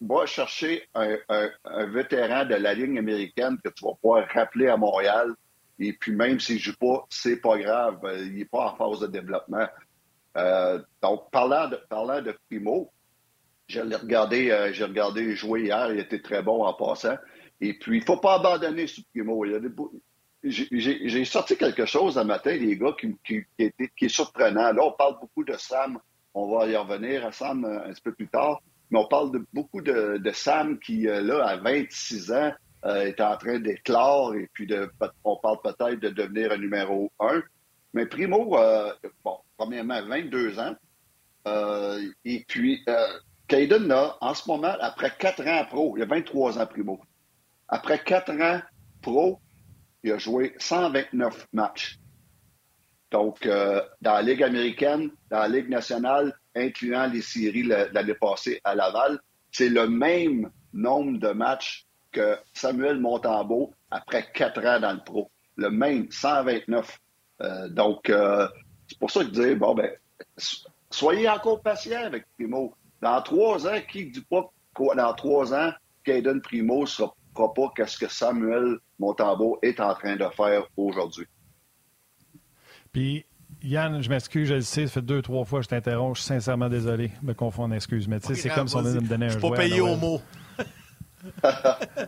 va chercher un, vétéran de la ligne américaine que tu vas pouvoir rappeler à Montréal. Et puis, même s'il ne joue pas, c'est pas grave. Euh, il n'est pas en phase de développement. Euh, donc, parlant de, parlant de Primo, j'ai regardé, j'ai regardé jouer hier. Il était très bon en passant. Et puis, il ne faut pas abandonner ce Primo. J'ai sorti quelque chose un matin, les gars, qui, qui, est surprenant. Là, on parle beaucoup de Sam. On va y revenir à Sam euh, un petit peu plus tard. Mais on parle de, beaucoup de, Sam qui, euh, là, à 26 ans, euh, est en train d'éclore et puis de, on parle peut-être de devenir un numéro un. Mais Primo, premièrement, 22 ans. et puis, Caden, là, en ce moment, après 4 ans pro, il a 23 ans Primo. Après quatre ans pro, il a joué 129 matchs. Donc, euh, dans la Ligue américaine, dans la Ligue nationale, incluant les séries l'année passée à Laval, c'est le même nombre de matchs que Samuel Montembeau après quatre ans dans le pro. Le même, 129. Euh, donc, euh, c'est pour ça que je dis, bon, ben, soyez encore patient avec Primo. Dans trois ans, qui dit pas dans trois ans, Caden Primo sera pas qu'est-ce que Samuel Montambeau est en train de faire aujourd'hui. Puis, Yann, je m'excuse, je le sais, ça fait deux, trois fois que je t'interromps. Je suis sincèrement désolé de me confondre, excuse. Mais tu sais, c'est comme si on venait de me donner un Je suis pas payé au mot.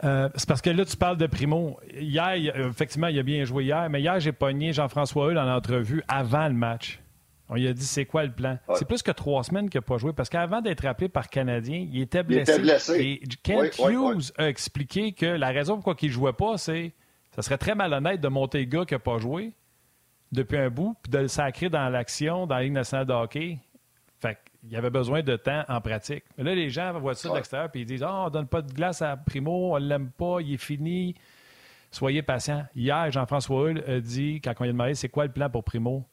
Euh, c'est parce que là, tu parles de Primo. Hier, effectivement, il a bien joué hier, mais hier, j'ai pogné Jean-François Hull en entrevue avant le match. On lui a dit c'est quoi le plan? C'est plus que trois semaines qu'il n'a pas joué parce qu'avant d'être appelé par Canadien, il était blessé. Et Kent Hughes a expliqué que la raison pourquoi il ne jouait pas, c'est ça serait très malhonnête de monter le gars qui n'a pas joué depuis un bout puis de le sacrer dans l'action dans la Ligue nationale de hockey. Fait il avait besoin de temps en pratique. Mais là, les gens voient ça de l'extérieur et ils disent oh, on donne pas de glace à Primo, on l'aime pas, il est fini. Soyez patient. Hier, Jean-François Hull a dit, quand on lui a demandé c'est quoi le plan pour Primo,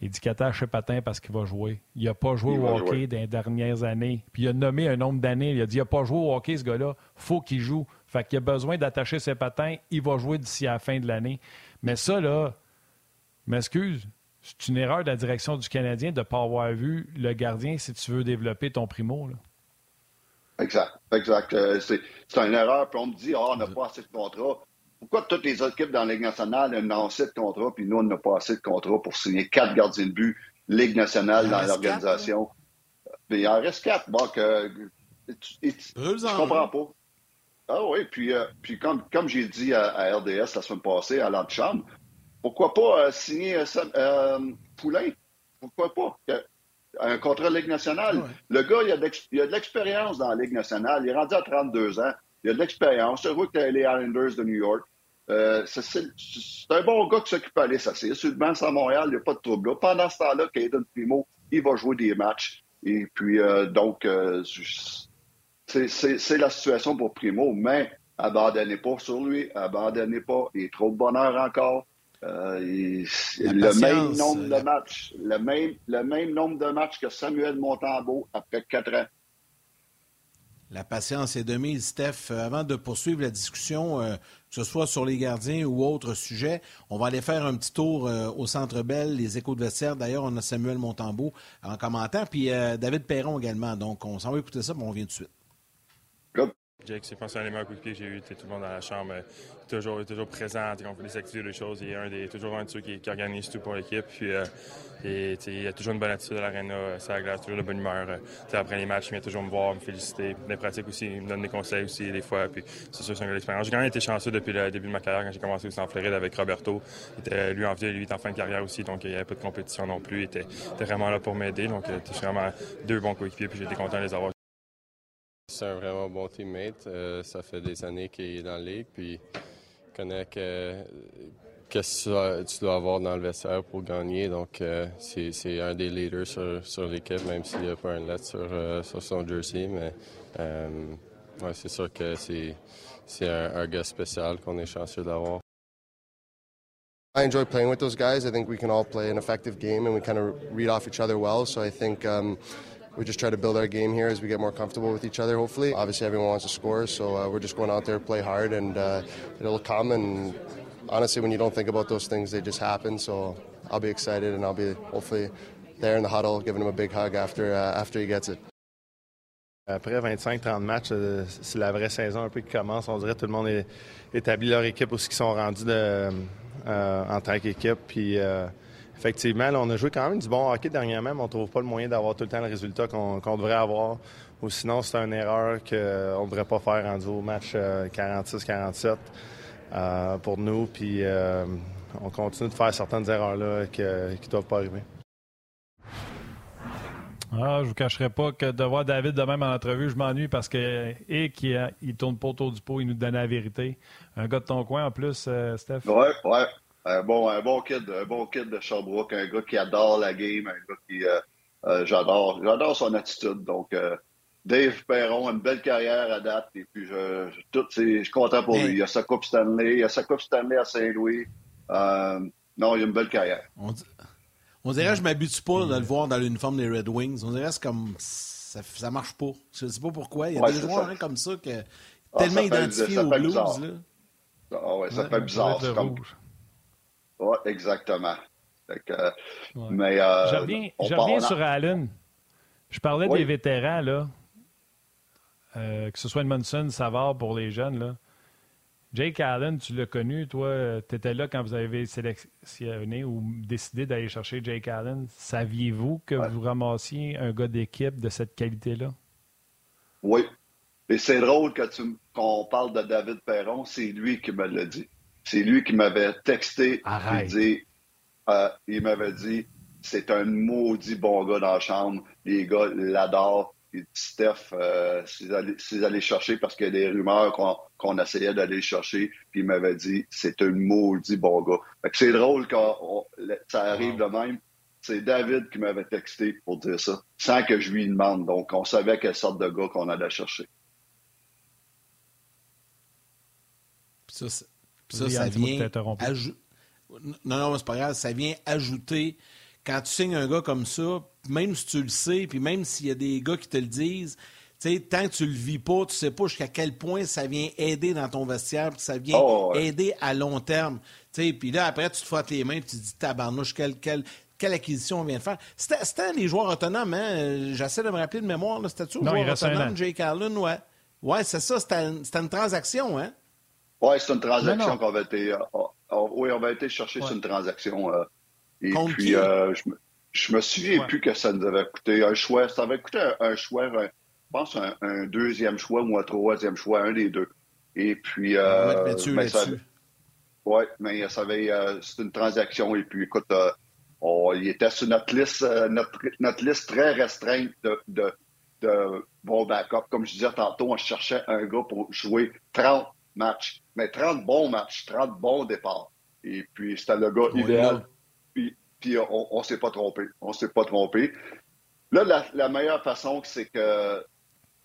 il dit qu'il attache ses patins parce qu'il va jouer. Il n'a pas joué au hockey dans les dernières années. Puis il a nommé un nombre d'années. Il a dit il n'a pas joué au hockey, ce gars-là. faut qu'il joue. Fait qu'il a besoin d'attacher ses patins. Il va jouer d'ici à la fin de l'année. Mais ça, là, m'excuse, c'est une erreur de la direction du Canadien de ne pas avoir vu le gardien si tu veux développer ton primo. Là. Exact, exact. Euh, c'est une erreur. Puis on me dit, ah, on n'a pas assez de contrats. Pourquoi toutes les équipes dans la Ligue nationale ont assez de contrats, puis nous, on n'a pas assez de contrats pour signer quatre gardiens de but, Ligue nationale dans l'organisation? Il en reste quatre. Bon, que, je comprends pas. Ah oui, puis, euh, puis comme, comme j'ai dit à, RDS la semaine passée, à l'antichambre, pourquoi pas euh, signer euh, Poulain? Pourquoi pas? Un contrat de Ligue nationale. Le gars, il a de l'expérience dans la Ligue nationale. Il est rendu à 32 ans. Il a de l'expérience. Je vois que les Islanders de New York. c'est un bon gars qui s'occupe à. C'est sur le banc à Montréal, il n'y a pas de trouble. Pendant ce temps-là, Caden Primo, il va jouer des matchs. Et puis, donc, c'est la situation pour Primo, mais abandonnez pas sur lui, abandonnez pas. Il est trop de bonheur encore. Euh, le même nombre de matchs, le même, le même nombre de matchs que Samuel Montembeau après quatre ans. La patience est de mise, Steph. Euh, avant de poursuivre la discussion, euh, que ce soit sur les gardiens ou autre sujet, on va aller faire un petit tour au Centre Bell, les échos de vestiaire. D'ailleurs, on a Samuel Montembeau en commentant, puis David Perron également. Donc, on s'en va écouter ça, mais on vient tout de suite. Jake, c'est pas un des meilleurs coups de pied que j'ai eu. Tout le monde dans la chambre, euh, toujours, toujours présent, on fait des activités, des choses. Il est un des, toujours un de ceux qui, organise tout pour l'équipe. Puis, euh, il a toujours une bonne attitude à l'aréna, euh, ça glace, toujours de bonne humeur. après les matchs, il vient toujours me voir, me féliciter. Des pratiques aussi, il me donne des conseils aussi des fois. Puis, c'est sûr, c'est une expérience. J'ai quand même été chanceux depuis le début de ma carrière quand j'ai commencé aussi en Floride avec Roberto. Était, lui, en vie, lui, est en fin de carrière aussi, donc il n'y avait pas de compétition non plus. Il était, vraiment là pour m'aider. Donc, c'était vraiment deux bons coéquipiers, puis j'étais content de les avoir. C'est un vraiment bon teammate. Euh, ça fait des années qu'il est dans la ligue, puis connaît que tu dois avoir dans le vestiaire pour gagner. Donc, euh, c'est un des leaders sur, l'équipe, même s'il n'y a pas un lettre sur, euh, son jersey. Mais c'est sûr que c'est un, un gars spécial qu'on est chanceux d'avoir. I enjoy playing with those guys. I think we can all play an effective game and we kind of read off each other well. So I think um, we just try to build our game here as we get more comfortable with each other, hopefully. Obviously, everyone wants to score, so uh, we're just going out there, play hard, and uh, it'll come. And honestly, when you don't think about those things, they just happen. So I'll be excited, and I'll be hopefully there in the huddle, giving him a big hug after, uh, after he gets it. Après 25-30 matchs, euh, c'est la vraie saison un peu qui commence. On dirait que tout le monde est établi leur équipe aussi qui sont rendus de, euh, en tant qu'équipe. Puis euh, effectivement, on a joué quand même du bon hockey dernièrement, mais on ne trouve pas le moyen d'avoir tout le temps le résultat qu'on devrait avoir. Ou sinon, c'est une erreur qu'on ne devrait pas faire rendu au match 46-47 euh, euh, pour nous. Puis euh, on continue de faire certaines erreurs-là qui ne doivent pas arriver. Ah, je vous cacherai pas que de voir David de même en entrevue, je m'ennuie parce que et qui il tourne pas autour du pot, il nous donne la vérité. Un gars de ton coin en plus, Steph. Ouais, ouais. Un bon, un bon kid, un bon kid de Sherbrooke, un gars qui adore la game, un gars qui euh, euh, j'adore, j'adore son attitude. Donc euh, Dave Perron, une belle carrière à date, et puis je, je, tout, je suis content pour lui. Il a sa Coupe Stanley, il a sa Coupe Stanley à Saint-Louis. non, il a une belle carrière. On, dirait que je m'habitue pas de le voir dans l'uniforme des Red Wings. On dirait que c'est comme ça, ça marche pas. Je sais pas pourquoi. Il y a des joueurs hein, comme ça que ah, tellement identifiés aux Blues. Là. Ah ouais, ça fait bizarre. C'est comme, oui, exactement. Mais, euh, je reviens, sur Allen. Je parlais des vétérans, là. Euh, que ce soit Edmondson, Savard pour les jeunes, là. Jake Allen, tu l'as connu, toi, tu étais là quand vous avez sélectionné ou décidé d'aller chercher Jake Allen. Saviez-vous que vous ramassiez un gars d'équipe de cette qualité-là? Oui. Et c'est drôle qu'on parle de David Perron, c'est lui qui me l'a dit. C'est lui qui m'avait texté et dit, euh, il m'avait dit, c'est un maudit bon gars dans la chambre. Les gars l'adorent. Steph, euh, s'ils allaient chercher parce qu'il y a des rumeurs qu'on essayait d'aller chercher, puis il m'avait dit c'est un maudit bon gars. c'est drôle quand ça arrive de même. C'est David qui m'avait texté pour dire ça, sans que je lui demande. Donc, on savait quelle sorte de gars qu'on allait chercher. Ça, ça, ça vient. Non, non, c'est pas grave. Ça vient ajouter. Quand tu signes un gars comme ça, même si tu le sais, puis même s'il y a des gars qui te le disent, sais, tant que tu le vis pas, tu sais pas jusqu'à quel point ça vient aider dans ton vestiaire, puis ça vient oh, aider à long terme. Puis là, après, tu te frottes les mains, puis tu te dis, tabarnouche, quelle, quelle, quelle acquisition on vient de faire. C'était les joueurs autonomes, hein? J'essaie de me rappeler de mémoire, c'était-tu joueur autonome, Jake Allen? Ouais, ouais c'est ça, c'était une transaction, hein? Oui, c'est une transaction qu'on va été. Euh, oui, on va été chercher sur une transaction. Euh, et puis, euh, je, me, me souviens plus que ça nous avait coûté un choix. Ça avait coûté un, choix, je pense, un, deuxième choix ou un troisième choix, un des deux. Et puis. Oui, mais ça avait. c'est une transaction. Et puis, écoute, il était sur notre liste, notre, notre, liste très restreinte de, de, de bon backup. Comme je disais tantôt, on cherchait un gars pour jouer 30 matchs, mais 30 bons matchs, 30 bons départs. Et puis, c'était le gars idéal. Puis, puis on ne s'est pas trompé. On s'est pas trompé. Là, la, la meilleure façon, c'est que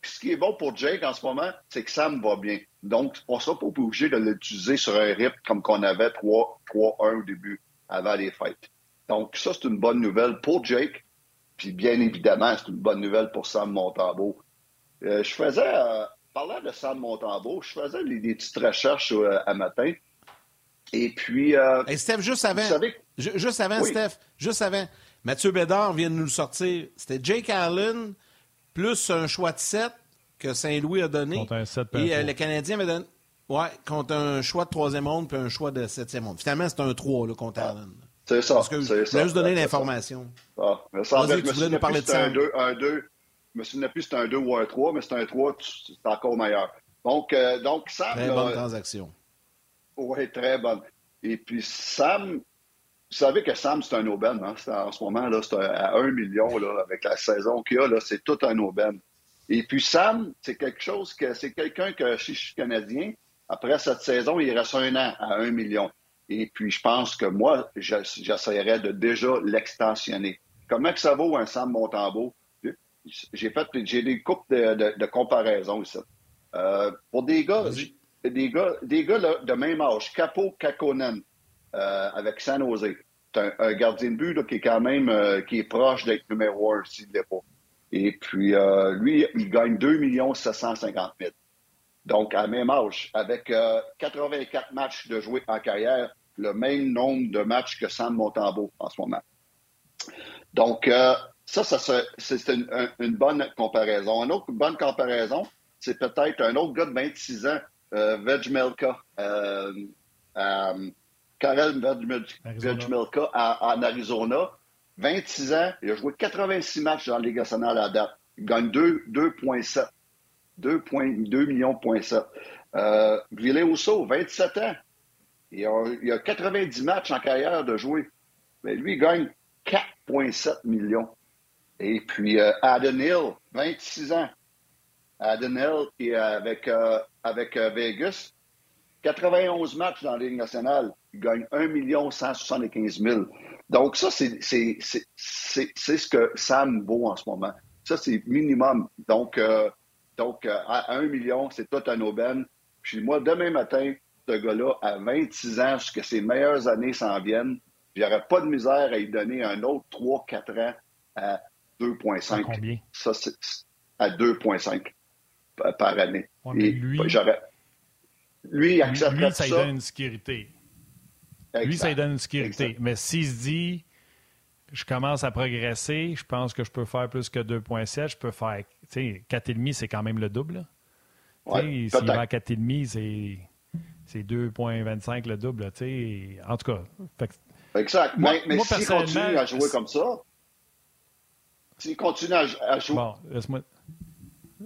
ce qui est bon pour Jake en ce moment, c'est que Sam va bien. Donc, on ne sera pas obligé de l'utiliser sur un rip comme qu'on avait 3-1 au début, avant les fêtes. Donc, ça, c'est une bonne nouvelle pour Jake. Puis, bien évidemment, c'est une bonne nouvelle pour Sam Montambeau. Euh, je faisais, euh, parlant de Sam Montambeau, je faisais des, petites recherches euh, à matin. Et puis. Euh, Steph, juste avant. juste avant, Steph, juste avant. Mathieu Bédard vient de nous le sortir. C'était Jake Allen plus un choix de 7 que Saint-Louis a donné. Contre un 7 Et euh, le Canadien avait donné. Ouais, contre un choix de troisième ronde puis un choix de septième ronde. Finalement, c'est un 3 là, contre ah, Allen. C'est ça. Parce que je voulais juste donner l'information. Ah, Vas-y, tu voulais nous parler de ça. Un 2, un 2. Je me souviens plus si c'était un 2 ou un 3, mais c'est un 3, c'est encore meilleur. Donc, euh, donc Sam. Très bonne transaction. Oui, très bonne. Et puis, Sam, vous savez que Sam, c'est un aubaine. Hein? En ce moment, là, c'est à 1 million là, avec la saison qu'il a. Là, c'est tout un aubaine. Et puis, Sam, c'est quelque chose que c'est quelqu'un que, si je suis Canadien, après cette saison, il reste un an à 1 million. Et puis, je pense que moi, j'essaierais de déjà l'extensionner. Comment que ça vaut un Sam Montembeau? J'ai fait j'ai des coupes de, de, de comparaison ici. Euh, pour des gars, des gars, des gars de même âge, Capo Kakonen euh, avec San Jose. C'est un, gardien de but qui est quand même euh, qui est proche d'être numéro un s'il l'est pas. Et puis lui, il gagne 2 750 000. Donc, à même âge, avec 84 matchs de jouer en carrière, le même nombre de matchs que Sam Montembeau en ce moment. Donc, ça, ça c'est une, une, bonne comparaison. Une autre bonne comparaison, c'est peut-être un autre gars de 26 ans euh, Vegmelka, euh, euh, Karel en Arizona. 26 ans, il a joué 86 matchs dans la Ligue nationale à date. Il gagne 2,7. 2,2 millions. Euh, 27 ans. Il a, il a, 90 matchs en carrière de jouer. Mais lui, il gagne 4,7 millions. Et puis, euh, Adam Hill, 26 ans. Adam Hill, qui avec, euh, avec euh, Vegas, 91 matchs dans la Ligue nationale. Il gagne 1 175 000. Donc, ça, c'est ce que Sam vaut en ce moment. Ça, c'est minimum. Donc, euh, donc à 1 million, c'est tout un aubaine. Puis moi, demain matin, ce gars-là, à 26 ans, que ses meilleures années s'en viennent, j'aurais pas de misère à lui donner un autre 3-4 ans à 2,5. Combien? Ça, c'est à 2,5 par année. lui, lui, il accepterait lui, ça. lui, donne une sécurité. Lui, ça lui donne une sécurité. Mais s'il se dit, je commence à progresser, je pense que je peux faire plus que 2,7, je peux faire. Tu sais, 4,5, c'est quand même le double. Ouais, S'il va à 4,5, c'est 2,25 le double. En tout cas. exact. mais, mais s'il continue à jouer comme ça, continue à, jouer? Bon, laisse-moi.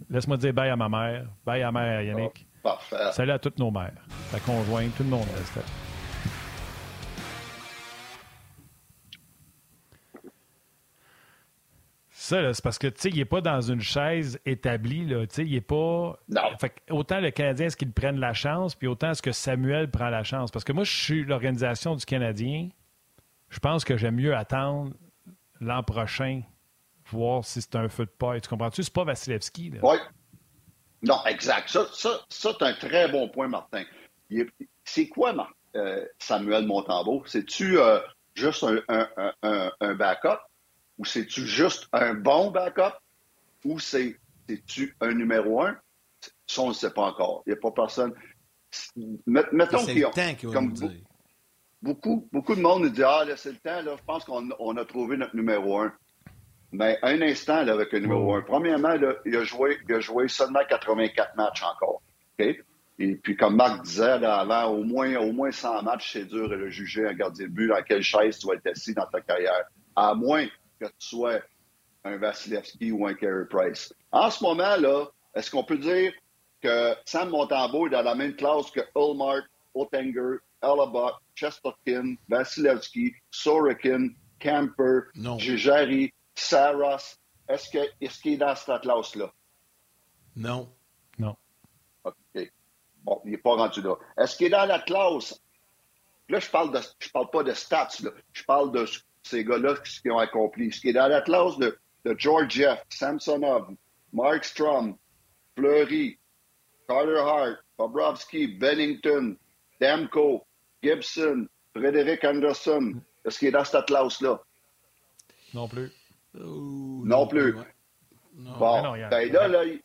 Laisse-moi dire bye à ma mère, bye à ma mère Yannick. Oh, parfait. Salut à toutes nos mères, ta conjointe, tout le monde. Reste. Ça, c'est parce que, tu sais, il n'est pas dans une chaise établie, là. Tu sais, il n'est pas. Non. Fait autant le Canadien, est-ce qu'il prenne la chance, puis autant est-ce que Samuel prend la chance? Parce que moi, je suis l'organisation du Canadien. Je pense que j'aime mieux attendre l'an prochain voir si c'est un feu de paille. Tu comprends-tu? C'est pas Vasilevski. Oui. Non, exact. Ça, ça, c'est un très bon point, Martin. C'est quoi, euh, Samuel Montembeau? C'est-tu euh, juste un, un, un, backup? Ou c'est-tu juste un bon backup? Ou c'est-tu un numéro un? Ça, on ne sait pas encore. Il n'y a pas personne. Mettons qu'il comme beaucoup, beaucoup de monde nous dit Ah, là, c'est le temps, là, je pense qu'on a trouvé notre numéro un. Mais un instant là, avec le numéro 1. Premièrement, là, il, a joué, il a joué seulement 84 matchs encore. OK? Et puis, comme Marc disait là, avant, au moins, au moins 100 matchs, c'est dur de le juger un gardien de but dans quelle chaise tu vas être assis dans ta carrière. À moins que tu sois un Vasilevski ou un Carey Price. En ce moment, là, est-ce qu'on peut dire que Sam Montembeau est dans la même classe que Ulmark, Ottinger, Hellebuck, Chesterkin, Vasilevski, Sorokin, Camper, Jujari, Saros, est-ce qu'il est, est dans cette classe-là? Non. Non. OK. Bon, il n'est pas rendu là. Est-ce qu'il est dans la classe? Là, je parle de, je parle pas de stats, là. Je parle de ces gars-là, qu'ils ont accompli. Est-ce qu'il est dans la classe de, de George Jeff, Samsonov, Mark Strom, Fleury, Carter Hart, Bobrovski, Bennington, Demko, Gibson, Frédéric Anderson. Est-ce qu'il est dans cette classe-là? Non plus. Non, plus. Non. Bon, non, ben là, là, il...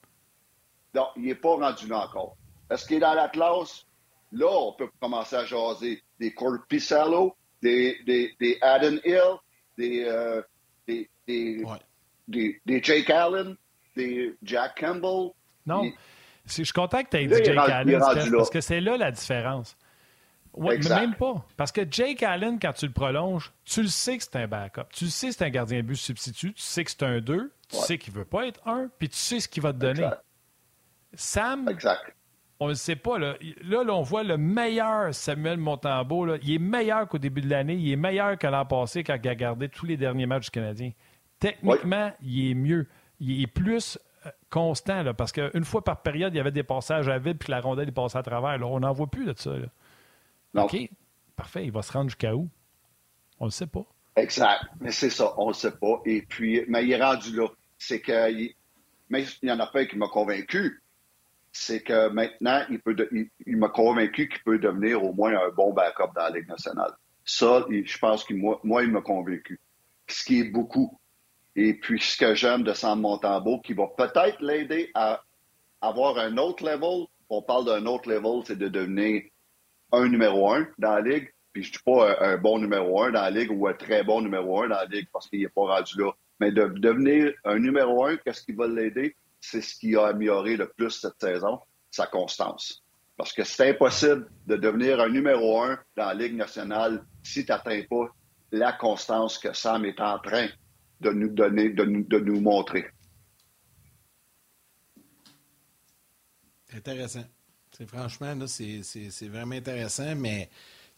non, il n'est pas rendu là encore. Est-ce qu'il est dans la classe? Là, on peut commencer à jaser des Corp Pisallo, des, des, des Adam Hill, des, euh, des, des, ouais. des, des, Jake Allen, des Jack Campbell. Non, je suis content que tu aies dit Jake Allen, parce que c'est là la différence. Mais même pas. Parce que Jake Allen, quand tu le prolonges, tu le sais que c'est un backup. Tu le sais que c'est un gardien de but substitut. Tu sais que c'est un 2. Tu ouais. sais qu'il ne veut pas être un. Puis tu sais ce qu'il va te donner. Exact. Sam, exact. on ne le sait pas. Là. Là, là, on voit le meilleur Samuel Montembeau. Là. Il est meilleur qu'au début de l'année. Il est meilleur que l'an passé quand il a gardé tous les derniers matchs du Canadien. Techniquement, ouais. il est mieux. Il est plus euh, constant. Là, parce qu'une fois par période, il y avait des passages à vide puis la rondelle est passée à travers. Là. On n'en voit plus de ça. Là. Non. OK, parfait. Il va se rendre jusqu'à où? On ne le sait pas. Exact. Mais c'est ça, on ne le sait pas. Et puis, mais il est rendu là. C'est que, il... mais il y en a pas qui m'a convaincu. C'est que maintenant, il, peut de... il, il m'a convaincu qu'il peut devenir au moins un bon backup dans la Ligue nationale. Ça, je pense que moi, moi il m'a convaincu. Ce qui est beaucoup. Et puis, ce que j'aime de Sam Montembeau, qui va peut-être l'aider à avoir un autre level. On parle d'un autre level, c'est de devenir un numéro un dans la ligue. Puis je ne dis pas un, un, bon numéro un dans la ligue ou un très bon numéro un dans la ligue parce qu'il n'est pas rendu là. Mais de devenir un numéro un, qu'est-ce qui va l'aider? C'est ce qui a amélioré le plus cette saison, sa constance. Parce que c'est impossible de devenir un numéro un dans la Ligue nationale si tu n'atteins pas la constance que Sam est en train de nous donner, de nous, de nous montrer. Intéressant. C'est franchement, là, c'est, vraiment intéressant, mais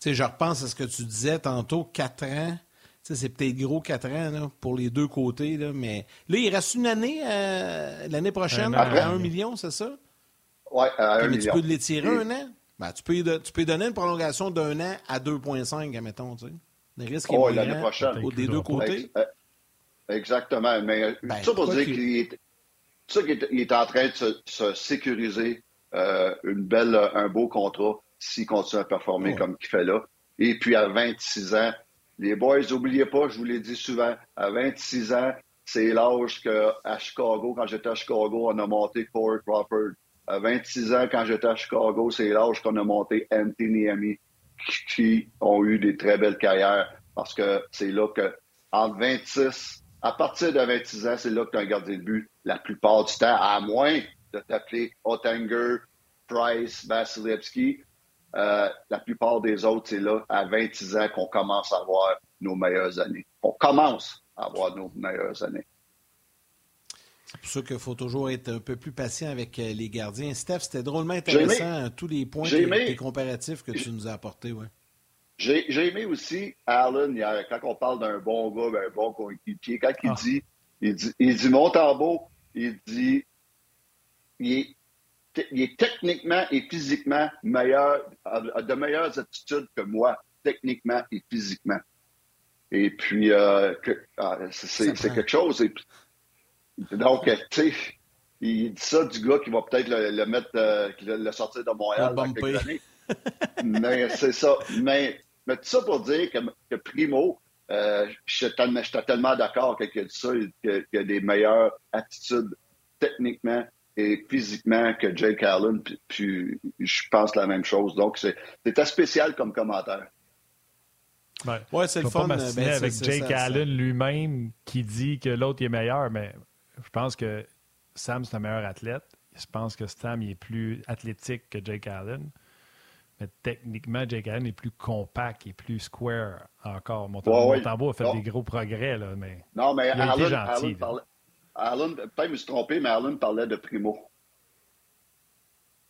je repense à ce que tu disais tantôt, 4 ans. C'est peut-être gros 4 ans là, pour les deux côtés, là, mais là, il reste une année euh, l'année prochaine à 1 million, c'est ça? Oui, à 1 mais million. tu peux l'étirer un an? Ben, tu, peux, tu peux donner une prolongation d'un an à 2,5, admettons. Tu sais. Le risque oh, est l'année prochaine. des deux côtés. Exactement. Mais ben, ça pour dire qu'il est, ça qu'il est, il est en train de se, se sécuriser euh, une belle, un beau contrat s'il continue à performer comme il fait là. Et puis à 26 ans, les boys, n'oubliez pas, je vous l'ai dit souvent, à 26 ans, c'est l'âge qu'à Chicago, quand j'étais à Chicago, on a monté Corey Crawford. À 26 ans, quand j'étais à Chicago, c'est l'âge qu'on a monté Anthony Ami, qui ont eu des très belles carrières. Parce que c'est là que, entre 26, à partir de 26 ans, c'est là que tu as un gardien de but la plupart du temps, à moins de t'appeler Ottinger, Price, Vasilevski. Euh, la plupart des autres, c'est là, à 26 ans, qu'on commence à avoir nos meilleures années. On commence à avoir nos meilleures années. C'est pour ça qu'il faut toujours être un peu plus patient avec euh, les gardiens. Steph, c'était drôlement intéressant, tous les points et comparatifs que tu nous as apportés. Ouais. J'ai aimé aussi Allen hier, quand on parle d'un bon gars, un bon coéquipier, quand il, ah. dit, il dit, il dit Montembeau, il dit il est, il est, techniquement et physiquement meilleur, a de meilleures attitudes que moi, techniquement et physiquement. Et puis, euh, ah, c'est quelque chose. Et, donc, tu sais, il dit ça du gars qui va peut-être le, le, mettre, euh, le sortir de Montréal dans quelques années. mais c'est ça. Mais, mais tout ça pour dire que, que Primo, euh, je suis tellement, tellement d'accord avec ça, qu'il y a des meilleures attitudes techniquement physiquement que Jake Allen, puis, puis je pense la même chose. Donc, c'était spécial comme commentaire. Ouais, ouais c'est le fun. Pas ben, avec Jake ça, Allen lui-même qui dit que l'autre est meilleur, mais je pense que Sam, c'est un meilleur athlète. Je pense que Sam il est plus athlétique que Jake Allen. Mais techniquement, Jake Allen est plus compact et plus square encore. Mon, ouais, a fait des gros progrès, là, mais, non, mais il a Allen, été gentil. Allen parlait, Allen, peut-être je me suis trompé, mais Allen parlait de Primo.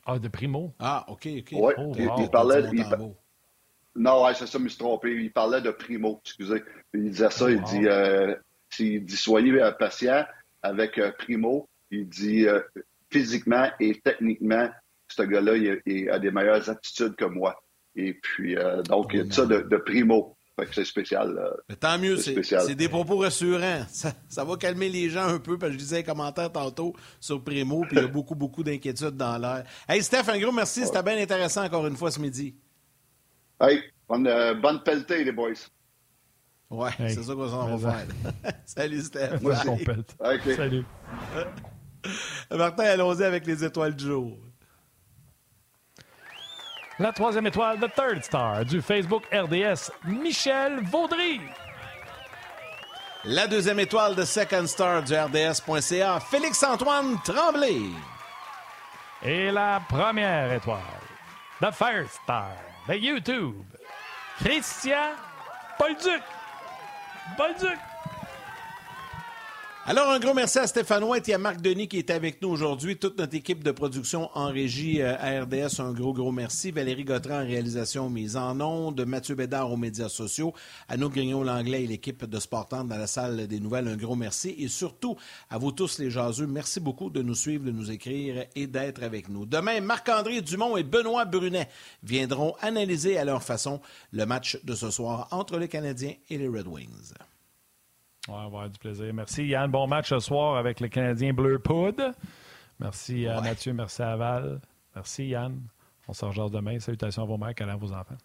Ah, de Primo? Ah, OK, OK. Oui, Oh, il, wow. il parlait... Il, non, ouais, c'est ça, je me suis trompé. Il parlait de Primo, excusez. Il disait ça, Oh, il wow. dit, euh, il dit soyez euh, patient avec euh, Primo. Il dit euh, physiquement et techniquement, ce gars-là, il, a des meilleures aptitudes que moi. Et puis, euh, donc, il y a ça de, primo. C'est spécial. Mais tant mieux, c'est des propos rassurants. Ça, va calmer les gens un peu, parce que je disais un commentaire tantôt sur Primo, puis il y a beaucoup, beaucoup d'inquiétudes dans l'air. Hey, Steph, un gros merci. C'était bien intéressant encore une fois ce midi. Hey, bonne, euh, bonne pelletée, les boys. Ouais, c'est ça qu'on s'en va faire. Salut, Steph. Moi, Salut. Martin, allons-y avec les étoiles du jour. La troisième étoile, The Third Star du Facebook RDS, Michel Vaudry. La deuxième étoile de Second Star du RDS.ca, Félix-Antoine Tremblay. Et la première étoile, The First Star de YouTube, Christian Bolduc. Bolduc. Alors, un gros merci à Stéphane White et à Marc Denis qui est avec nous aujourd'hui. Toute notre équipe de production en régie euh, à RDS, un gros, gros merci. Valérie Gautran en réalisation mise en ondes. Mathieu Bédard aux médias sociaux. À nous, Grignon-Langlais et l'équipe de Sportante dans la salle des nouvelles, un gros merci. Et surtout, à vous tous les jaseux, merci beaucoup de nous suivre, de nous écrire et d'être avec nous. Demain, Marc-André Dumont et Benoît Brunet viendront analyser à leur façon le match de ce soir entre les Canadiens et les Red Wings. On va avoir du plaisir. Merci Yann. Bon match ce soir avec le Canadien Bleu Poud. Merci à Mathieu, merci à Val. Merci Yann. On se rejoint demain. Salutations à vos mères, à vos enfants.